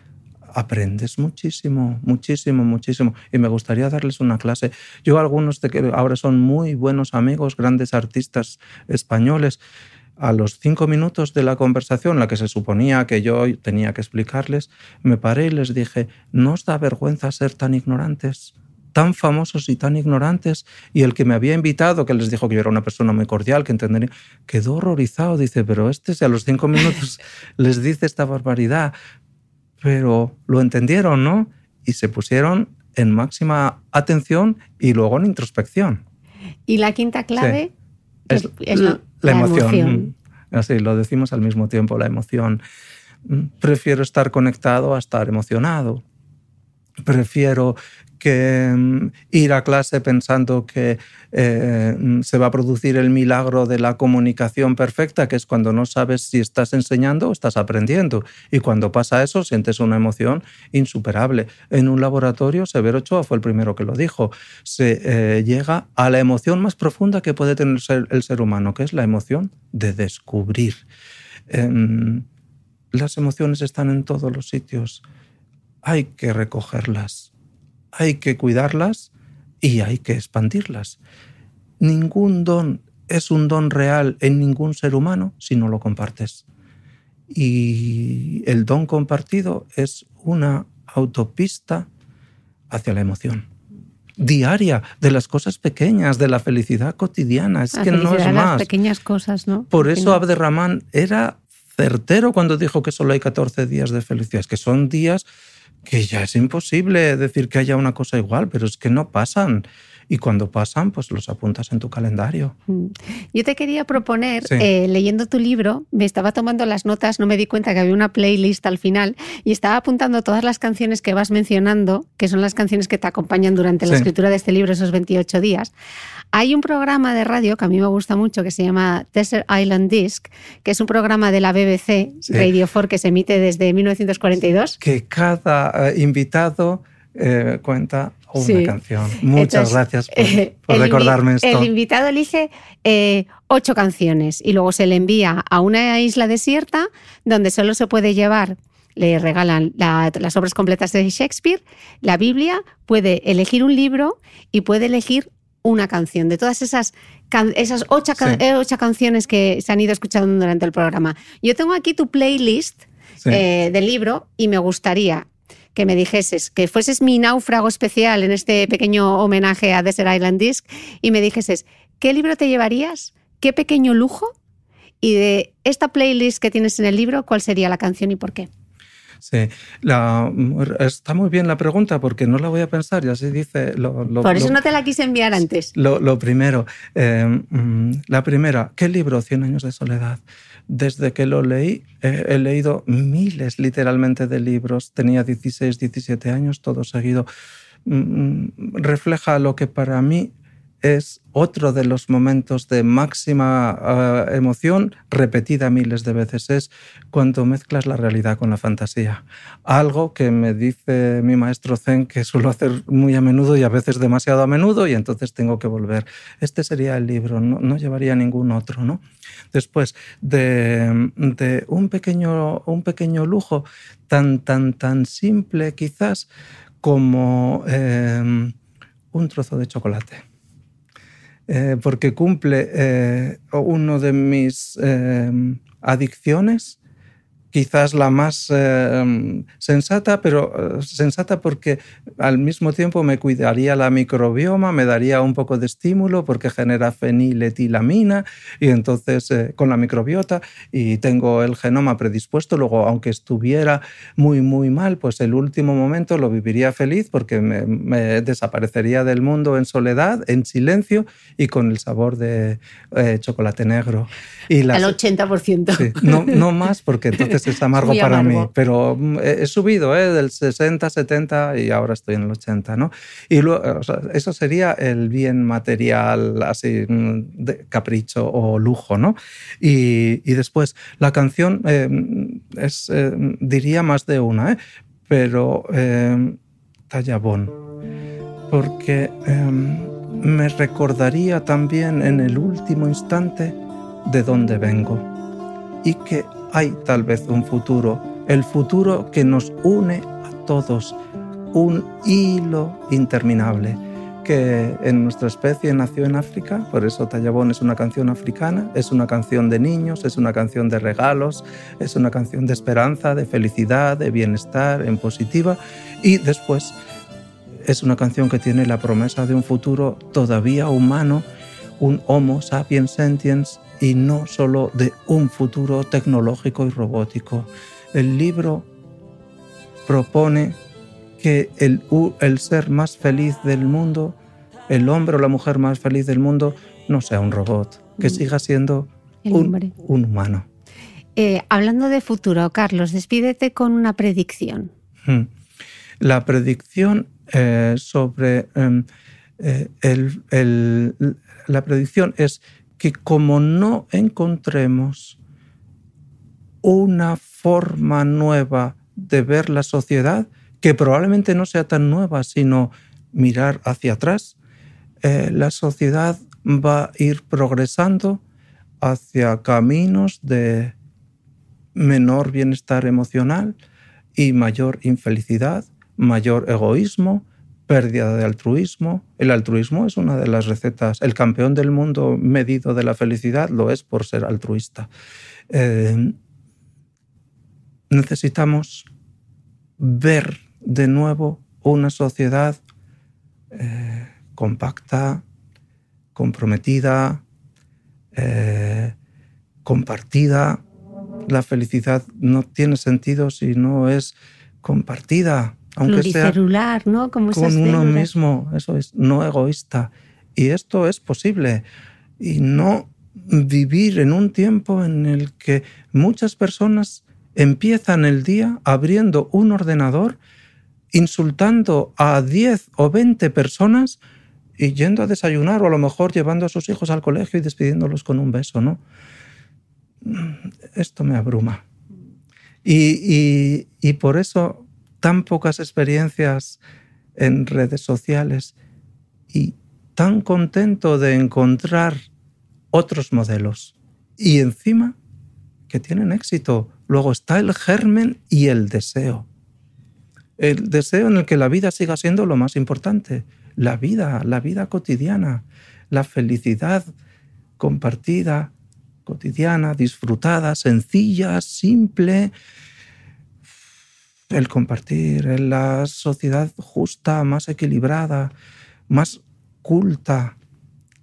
aprendes muchísimo, muchísimo, muchísimo. Y me gustaría darles una clase. Yo algunos de que ahora son muy buenos amigos, grandes artistas españoles, a los cinco minutos de la conversación, la que se suponía que yo tenía que explicarles, me paré y les dije, ¿no os da vergüenza ser tan ignorantes? tan famosos y tan ignorantes, y el que me había invitado, que les dijo que yo era una persona muy cordial, que entendería, quedó horrorizado, dice, pero este a los cinco minutos [LAUGHS] les dice esta barbaridad, pero lo entendieron, ¿no? Y se pusieron en máxima atención y luego en introspección. Y la quinta clave es, la, emoción. Así, lo decimos al mismo tiempo, la emoción. Mm, prefiero estar conectado a estar emocionado. Prefiero que mm, ir a clase pensando que eh, mm, se va a producir el milagro de la comunicación perfecta, que es cuando no sabes si estás enseñando o estás aprendiendo. Y cuando pasa eso, sientes una emoción insuperable. En un laboratorio, Severo Ochoa fue el primero que lo dijo, se eh, llega a la emoción más profunda que puede tener el ser humano, que es la emoción de descubrir. Em, las emociones están en todos los sitios. Hay que recogerlas hay que cuidarlas y hay que expandirlas. Ningún don es un don real en ningún ser humano si no lo compartes. Y el don compartido es una autopista hacia la emoción diaria de las cosas pequeñas, de la felicidad cotidiana. Es que no es más. Las pequeñas cosas, ¿no? Por eso Abderramán era certero cuando dijo que solo hay 14 días de felicidad. Es que son días que ya es imposible decir que haya una cosa igual, pero es que no pasan y cuando pasan, pues los apuntas en tu calendario. Mm. Yo te quería proponer, eh, leyendo tu libro, me estaba tomando las notas, no me di cuenta que había una playlist al final y estaba apuntando todas las canciones que vas mencionando, que son las canciones que te acompañan durante la escritura de este libro, esos 28 días. Hay un programa de radio que a mí me gusta mucho que se llama Desert Island Disc, que es un programa de la BBC Radio 4 que se emite desde 1942. Que cada eh, invitado eh, cuenta una canción. Muchas gracias por, eh, recordarme esto. El invitado elige eh, ocho canciones y luego se le envía a una isla desierta donde solo se puede llevar le regalan las obras completas de Shakespeare, la Biblia, puede elegir un libro y puede elegir una canción. De todas esas, esas ocho, canciones que se han ido escuchando durante el programa. Yo tengo aquí tu playlist del libro y me gustaría que me dijeses, que fueses mi náufrago especial en este pequeño homenaje a Desert Island Disc y me dijeses, ¿qué libro te llevarías? ¿Qué pequeño lujo? Y de esta playlist que tienes en el libro, ¿cuál sería la canción y por qué? Sí, está muy bien la pregunta porque no la voy a pensar y así dice. Lo, Por eso no te la quise enviar antes. Lo, primero, eh, mm, la primera, ¿qué libro? Cien años de soledad. Desde que lo leí, he leído miles literalmente de libros. Tenía 16, 17 años, todo seguido. Mm, mm, refleja lo que para mí es otro de los momentos de máxima eh, emoción, repetida miles de veces, es cuando mezclas la realidad con la fantasía. Algo que me dice mi maestro Zen que suelo hacer muy a menudo y a veces demasiado a menudo y entonces tengo que volver. Este sería el libro, no, llevaría ningún otro. ¿no? Después de, un, pequeño, un pequeño lujo tan, tan, tan simple quizás como eh, un trozo de chocolate eh, porque cumple eh, uno de mis eh, adicciones quizás la más eh, sensata, pero eh, sensata porque al mismo tiempo me cuidaría la microbioma, me daría un poco de estímulo porque genera feniletilamina y entonces eh, con la microbiota y tengo el genoma predispuesto, luego aunque estuviera muy muy mal, pues el último momento lo viviría feliz porque me, desaparecería del mundo en soledad, en silencio y con el sabor de chocolate negro. Y el 80%. no, no más porque [LAUGHS] entonces es amargo para mí, pero mm, he subido ¿eh? del 60, 70 y ahora estoy en el 80, ¿no? Y luego, eso sería el bien material, así, mm, de capricho o lujo, ¿no? Y, y después, la canción eh, es, eh, diría más de una, ¿eh? pero eh, Tallabón, porque me recordaría también en el último instante de dónde vengo y que hay tal vez un futuro, el futuro que nos une a todos, un hilo interminable que en nuestra especie nació en África, por eso Tallabón es una canción africana, es una canción de niños, es una canción de regalos, es una canción de esperanza, de felicidad, de bienestar, en positiva, y después es una canción que tiene la promesa de un futuro todavía humano, un Homo sapiens sentiens y no solo de un futuro tecnológico y robótico. El libro propone que el, el ser más feliz del mundo, el hombre o la mujer más feliz del mundo, no sea un robot, que mm. siga siendo un, un, humano. Eh, hablando de futuro, Carlos, despídete con una predicción. Hmm. La predicción eh, sobre em, eh, el, el, la predicción es que como no encontremos una forma nueva de ver la sociedad, que probablemente no sea tan nueva, sino mirar hacia atrás, eh, la sociedad va a ir progresando hacia caminos de menor bienestar emocional y mayor infelicidad, mayor egoísmo, pérdida de altruismo. El altruismo es una de las recetas. El campeón del mundo medido de la felicidad lo es por ser altruista. Eh, necesitamos ver de nuevo una sociedad eh, compacta, comprometida, eh, compartida. La felicidad no tiene sentido si no es compartida, aunque sea ¿no? Como con uno mismo, eso es, no egoísta. Y esto es posible. Y no vivir en un tiempo en el que muchas personas empiezan el día abriendo un ordenador, insultando a 10 o 20 personas y yendo a desayunar o a lo mejor llevando a sus hijos al colegio y despidiéndolos con un beso, ¿no? Esto me abruma. Y, y por eso tan pocas experiencias en redes sociales y tan contento de encontrar otros modelos. Y encima que tienen éxito. Luego está el germen y el deseo. El deseo en el que la vida siga siendo lo más importante. La vida, la vida cotidiana, la felicidad compartida, cotidiana, disfrutada, sencilla, simple. El compartir en la sociedad justa, más equilibrada, más culta.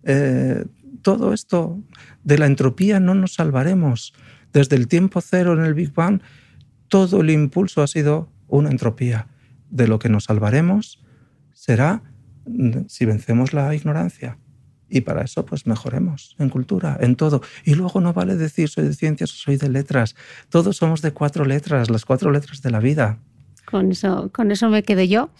Eh, todo esto de la entropía no nos salvaremos. Desde el tiempo cero en el Big Bang, todo el impulso ha sido una entropía. De lo que nos salvaremos será si vencemos la ignorancia. Y para eso, pues mejoremos en cultura, en todo. Y luego no vale decir soy de ciencias o soy de letras. Todos somos de cuatro letras, las cuatro letras de la vida. Con eso, con eso me quedo yo.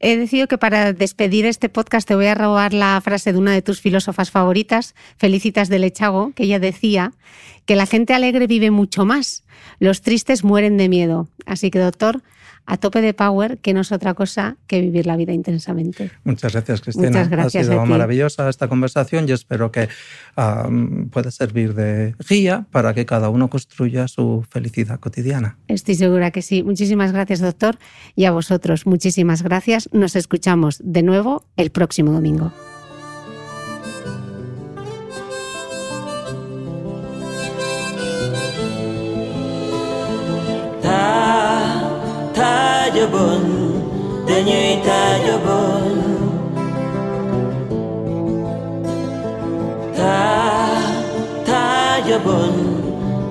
He decidido que para despedir este podcast te voy a robar la frase de una de tus filósofas favoritas, Felicitas de Lechago, que ella decía que la gente alegre vive mucho más, los tristes mueren de miedo. Así que, doctor, a tope de power, que no es otra cosa que vivir la vida intensamente. Muchas gracias, Cristina. Muchas gracias ha sido maravillosa esta conversación y espero que pueda servir de guía para que cada uno construya su felicidad cotidiana. Estoy segura que sí. Muchísimas gracias, doctor. Y a vosotros, muchísimas gracias. Nos escuchamos de nuevo el próximo domingo. de nuit à de. Ta, ta de bon,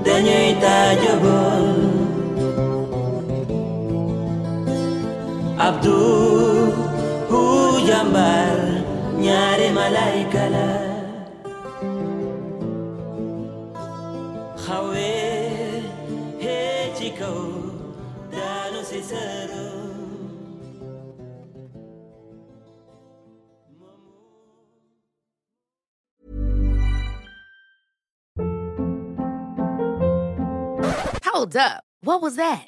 de nuit à de bon. Abdul, ou yambar, Hold up. What was that?